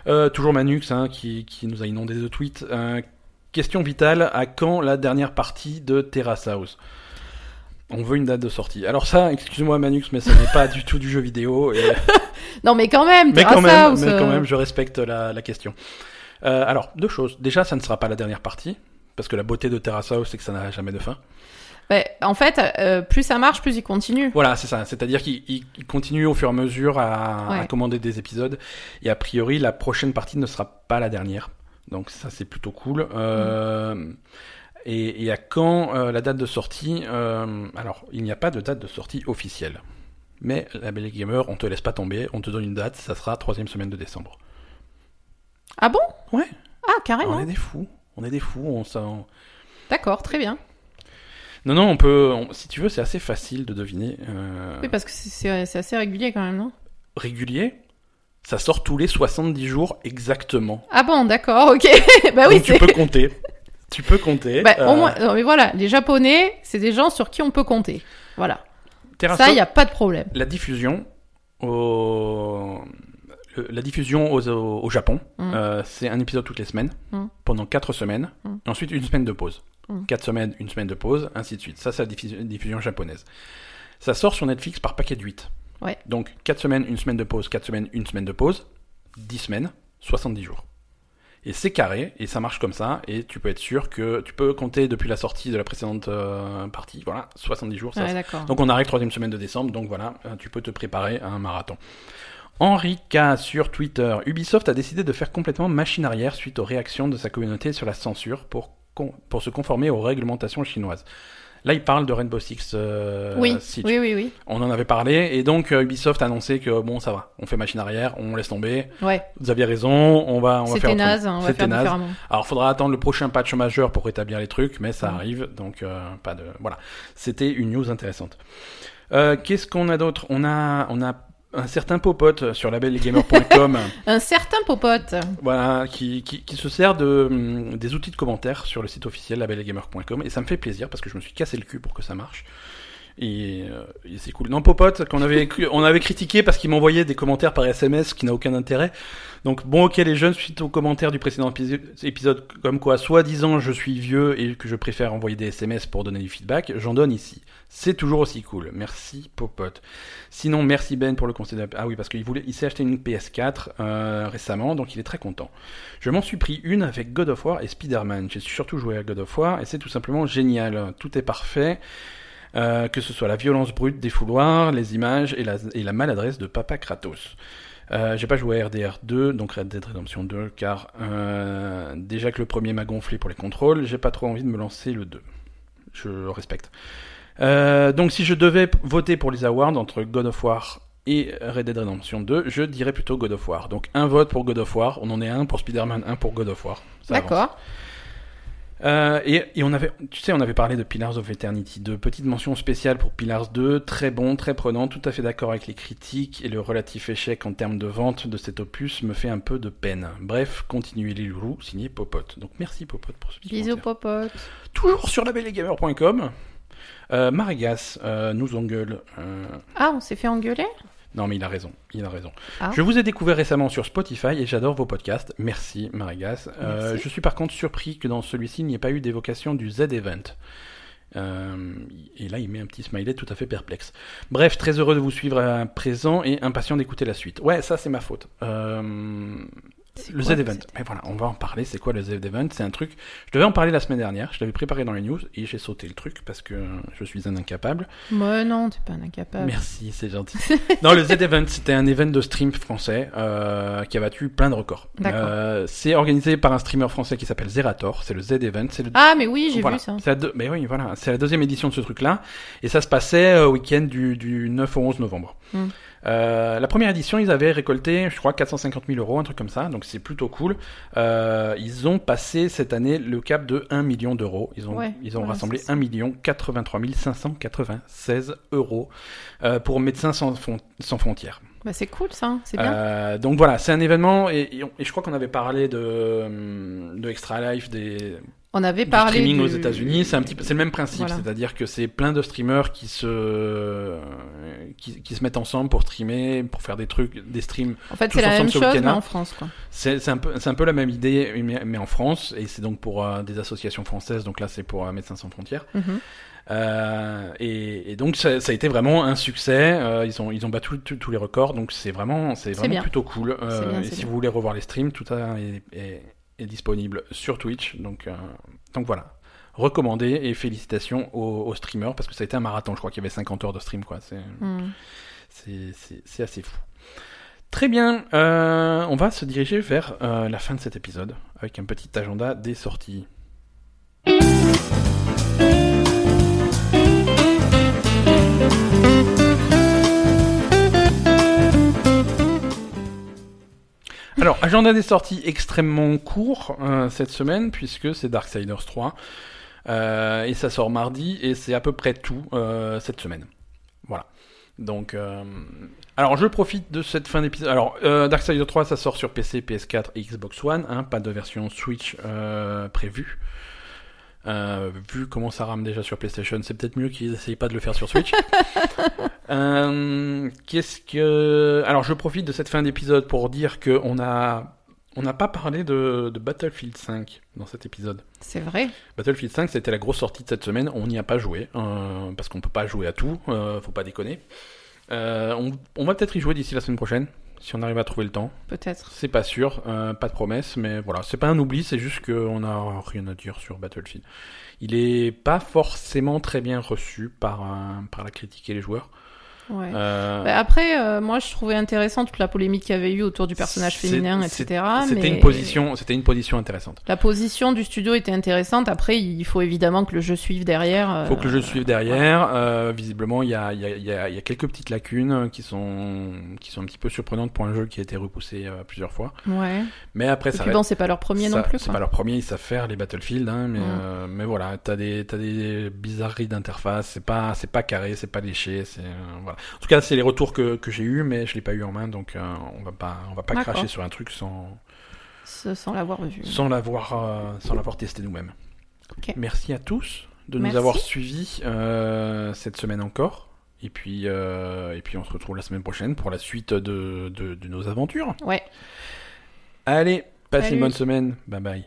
Euh, toujours Manux hein, qui qui nous a inondé de tweets. Euh, Question vitale, à quand la dernière partie de Terrace House? On veut une date de sortie. Alors ça, excuse-moi Manux, mais ce n'est pas du tout du jeu vidéo. Et Non, mais quand même, mais quand même, mais quand même, je respecte la, la question. Euh, alors, deux choses. Déjà, ça ne sera pas la dernière partie, parce que la beauté de Terrace House, c'est que ça n'a jamais de fin. En fait, euh, plus ça marche, plus il continue. Voilà, c'est ça. C'est-à-dire qu'il il- il continue au fur et à mesure à, commander des épisodes. Et a priori, la prochaine partie ne sera pas la dernière. Donc ça, c'est plutôt cool. Euh, et, et à quand euh, la date de sortie euh, Alors, il n'y a pas de date de sortie officielle. Mais la Belle Gamer, on te laisse pas tomber. On te donne une date. Ça sera troisième semaine de décembre. Ah bon? Ouais. Ah, on carrément. est des fous. On est des fous. On s'en... D'accord, très bien. Non, non, on peut. on- si tu veux, c'est assez facile de deviner. Euh, Oui, parce que c'est- assez régulier quand même, non? Régulier, ça sort tous les 70 jours exactement. Ah bon, d'accord, ok. bah oui, Donc tu peux compter. Tu peux compter. Bah, Euh, au moins, non, mais voilà, les Japonais, c'est des gens sur qui on peut compter. Voilà. Terrasso, Ça, il n'y a pas de problème. la diffusion au... le- la diffusion aux- au, au Japon, Mm. euh, c'est un épisode toutes les semaines, Mm. pendant 4 semaines, Mm. et ensuite une semaine de pause. Mm. 4 semaines, une semaine de pause, ainsi de suite. Ça, c'est la diffusion, diffusion japonaise. Ça sort sur Netflix par paquet de 8. Ouais. Donc 4 semaines, une semaine de pause, 4 semaines, une semaine de pause, 10 semaines, 70 jours. Et c'est carré, et ça marche comme ça, et tu peux être sûr que tu peux compter depuis la sortie de la précédente euh, partie, voilà, 70 jours, ça Ouais, donc on arrive troisième semaine de décembre, donc voilà, euh, tu peux te préparer à un marathon. Henri K sur Twitter. Ubisoft a décidé de faire complètement machine arrière suite aux réactions de sa communauté sur la censure pour, pour se conformer aux réglementations chinoises. Là, il parle de Rainbow Six euh, oui, Siege. oui, oui, oui. On en avait parlé, et donc euh, Ubisoft a annoncé que bon, ça va, on fait machine arrière, on laisse tomber. Ouais, Vous aviez raison, on va, on va faire naze, on va C'était faire naze. différemment. Alors, faudra attendre le prochain patch majeur pour rétablir les trucs, mais ça arrive, donc euh, pas de. Voilà, c'était une news intéressante. Euh, Qu'est-ce qu'on a d'autre? On a, on a un certain popote sur labellegamer.com, Un certain popote. voilà, qui, qui, qui se sert de hum, des outils de commentaires sur le site officiel labellegamer.com, et ça me fait plaisir parce que je me suis cassé le cul pour que ça marche. Et, euh, et c'est cool. Non, Popote, qu'on avait, on avait critiqué parce qu'il m'envoyait des commentaires par SMS qui n'a aucun intérêt. Donc, bon, ok, les jeunes, suite aux commentaires du précédent épi- épisode, comme quoi, soi-disant, je suis vieux et que je préfère envoyer des SMS pour donner du feedback, j'en donne ici. C'est toujours aussi cool. Merci, Popote. Sinon, merci Ben pour le conseil. Ah oui, parce qu'il voulait, il s'est acheté une PS4 euh, récemment, donc il est très content. Je m'en suis pris une avec God of War et Spider-Man. J'ai surtout joué à God of War et c'est tout simplement génial. Tout est parfait. Euh, que ce soit la violence brute des fouloirs, les images et la maladresse de Papa Kratos. Euh, j'ai pas joué à RDR 2, donc Red Dead Redemption 2, car euh, déjà que le premier m'a gonflé pour les contrôles, j'ai pas trop envie de me lancer le 2. Je le respecte. Euh, donc si je devais voter pour les awards entre God of War et Red Dead Redemption 2, je dirais plutôt God of War. Donc un vote pour God of War, on en est un pour Spider-Man, un pour God of War. Avance. Euh, et, et on avait, tu sais, on avait parlé de Pillars of Eternity 2. Petite mention spéciale pour Pillars 2, très bon, très prenant, tout à fait d'accord avec les critiques et le relatif échec en termes de vente de cet opus me fait un peu de peine. Bref, continuez les loulous, signé Popote. Donc merci Popote pour ce petit Bisous, popote. Toujours sur labellegamer.com. Euh, Marigas euh, nous engueule. euh, Ah, on s'est fait engueuler? Non, mais il a raison. Il a raison. Ah. Je vous ai découvert récemment sur Spotify et j'adore vos podcasts. Merci, Marigas. Euh, je suis par contre surpris que dans celui-ci, il n'y ait pas eu d'évocation du Z-Event. Euh, et là, il met un petit smiley tout à fait perplexe. Bref, très heureux de vous suivre à présent et impatient d'écouter la suite. Ouais, ça, c'est ma faute. Euh, le Z-Event. c'est- Mais voilà, on va en parler. C'est quoi le Z-Event C'est un truc. Je devais en parler la semaine dernière. Je l'avais préparé dans les news et j'ai sauté le truc parce que je suis un incapable. Ouais, non, t'es pas un incapable. Merci, c'est gentil. non, le Z-Event, c'était un event de stream français euh, qui a battu plein de records. D'accord. Euh, c'est organisé par un streamer français qui s'appelle Zerator. C'est le Z-Event. C'est le Ah, mais oui, j'ai voilà. vu ça. C'est la deux- Mais oui, voilà. C'est la deuxième édition de ce truc-là. Et ça se passait euh, au week-end du, du 9 au 11 novembre. Mm. Euh, la première édition, ils avaient récolté, je crois, 450 000 euros, un truc comme ça. Donc c'est plutôt cool. Euh, ils ont passé cette année le cap de 1 million d'euros. Ils ont, Ouais, ils ont rassemblé c'est ça. 1 million 83 596 euros euh, pour Médecins sans, Fron- sans frontières. Bah, c'est cool ça, c'est bien. Euh, donc voilà, c'est un événement et, et je crois qu'on avait parlé de, hum, de Extra Life, des, On avait du parlé streaming du- aux États-Unis, c'est un petit c'est le même principe, Voilà. c'est-à-dire que c'est plein de streamers qui se qui, qui se mettent ensemble pour streamer, pour faire des trucs, des streams. En fait, c'est la même chose, mais en France, quoi. C'est un peu c'est un peu la même idée, mais, mais en France, et c'est donc pour euh, des associations françaises. Donc là, c'est pour euh, Médecins sans frontières. Mhm. Euh, et, et donc ça, ça a été vraiment un succès. Euh, ils ont ils ont battu tous- les records, donc c'est vraiment c'est vraiment plutôt cool. Euh, bien, et si bien. vous voulez revoir les streams, tout ça est, est, est disponible sur Twitch. Donc euh, donc voilà, recommandé et félicitations aux, aux streamers parce que ça a été un marathon. Je crois qu'il y avait 50 heures de stream quoi. C'est c'est assez fou. Très bien, euh, on va se diriger vers euh, la fin de cet épisode avec un petit agenda des sorties. Alors, agenda des sorties extrêmement court euh, cette semaine puisque c'est Darksiders 3 euh, et ça sort mardi et c'est à peu près tout euh, cette semaine. Voilà. Donc, euh, alors je profite de cette fin d'épisode. Alors, Darksiders 3, ça sort sur PC, PS4 et Xbox One, hein, pas de version Switch prévue. Euh, vu comment ça rame déjà sur PlayStation, c'est peut-être mieux qu'ils essayent pas de le faire sur Switch. Euh, Qu'est-ce que Alors, je profite de cette fin d'épisode pour dire que on a on n'a pas parlé de, de Battlefield 5 dans cet épisode. C'est vrai. Battlefield 5, c'était la grosse sortie de cette semaine. On n'y a pas joué euh, parce qu'on peut pas jouer à tout. faut pas déconner. On, on va peut-être y jouer d'ici la semaine prochaine si on arrive à trouver le temps. Peut-être. C'est pas sûr, euh, pas de promesse, mais voilà, c'est pas un oubli, c'est juste qu'on a rien à dire sur Battlefield. Il est pas forcément très bien reçu par euh, par la critique et les joueurs. Ouais. Euh, Bah, après, euh, moi, je trouvais intéressant toute la polémique qu'il y avait eu autour du personnage féminin, etc. c'était mais une position, c'était une position intéressante. La position du studio était intéressante. Après, il faut évidemment que le jeu suive derrière. faut que le jeu euh, suive derrière. Visiblement, il y a, il y, a, il y, a, il y a quelques petites lacunes qui sont, qui sont un petit peu surprenantes pour un jeu qui a été repoussé plusieurs fois. Ouais. Mais après, Et ça puis reste- bon, c'est pas leur premier ça- non plus. C'est pas leur premier, ils savent faire les Battlefield, hein, mais, mais voilà, t'as des, t'as des bizarreries d'interface, c'est pas, c'est pas carré, c'est pas léché, c'est, voilà. En tout cas, c'est les retours que, que j'ai eu, mais je l'ai pas eu en main, donc euh, on va pas, on va pas cracher sur un truc sans, Ce- Sans l'avoir vu. sans l'avoir, euh, sans l'avoir testé nous-mêmes. Merci à tous de nous avoir suivis euh, cette semaine encore. Et puis, et puis on se retrouve la semaine prochaine pour la suite de, de, de nos aventures. Ouais. Allez, passez Salut. une bonne semaine. Bye bye.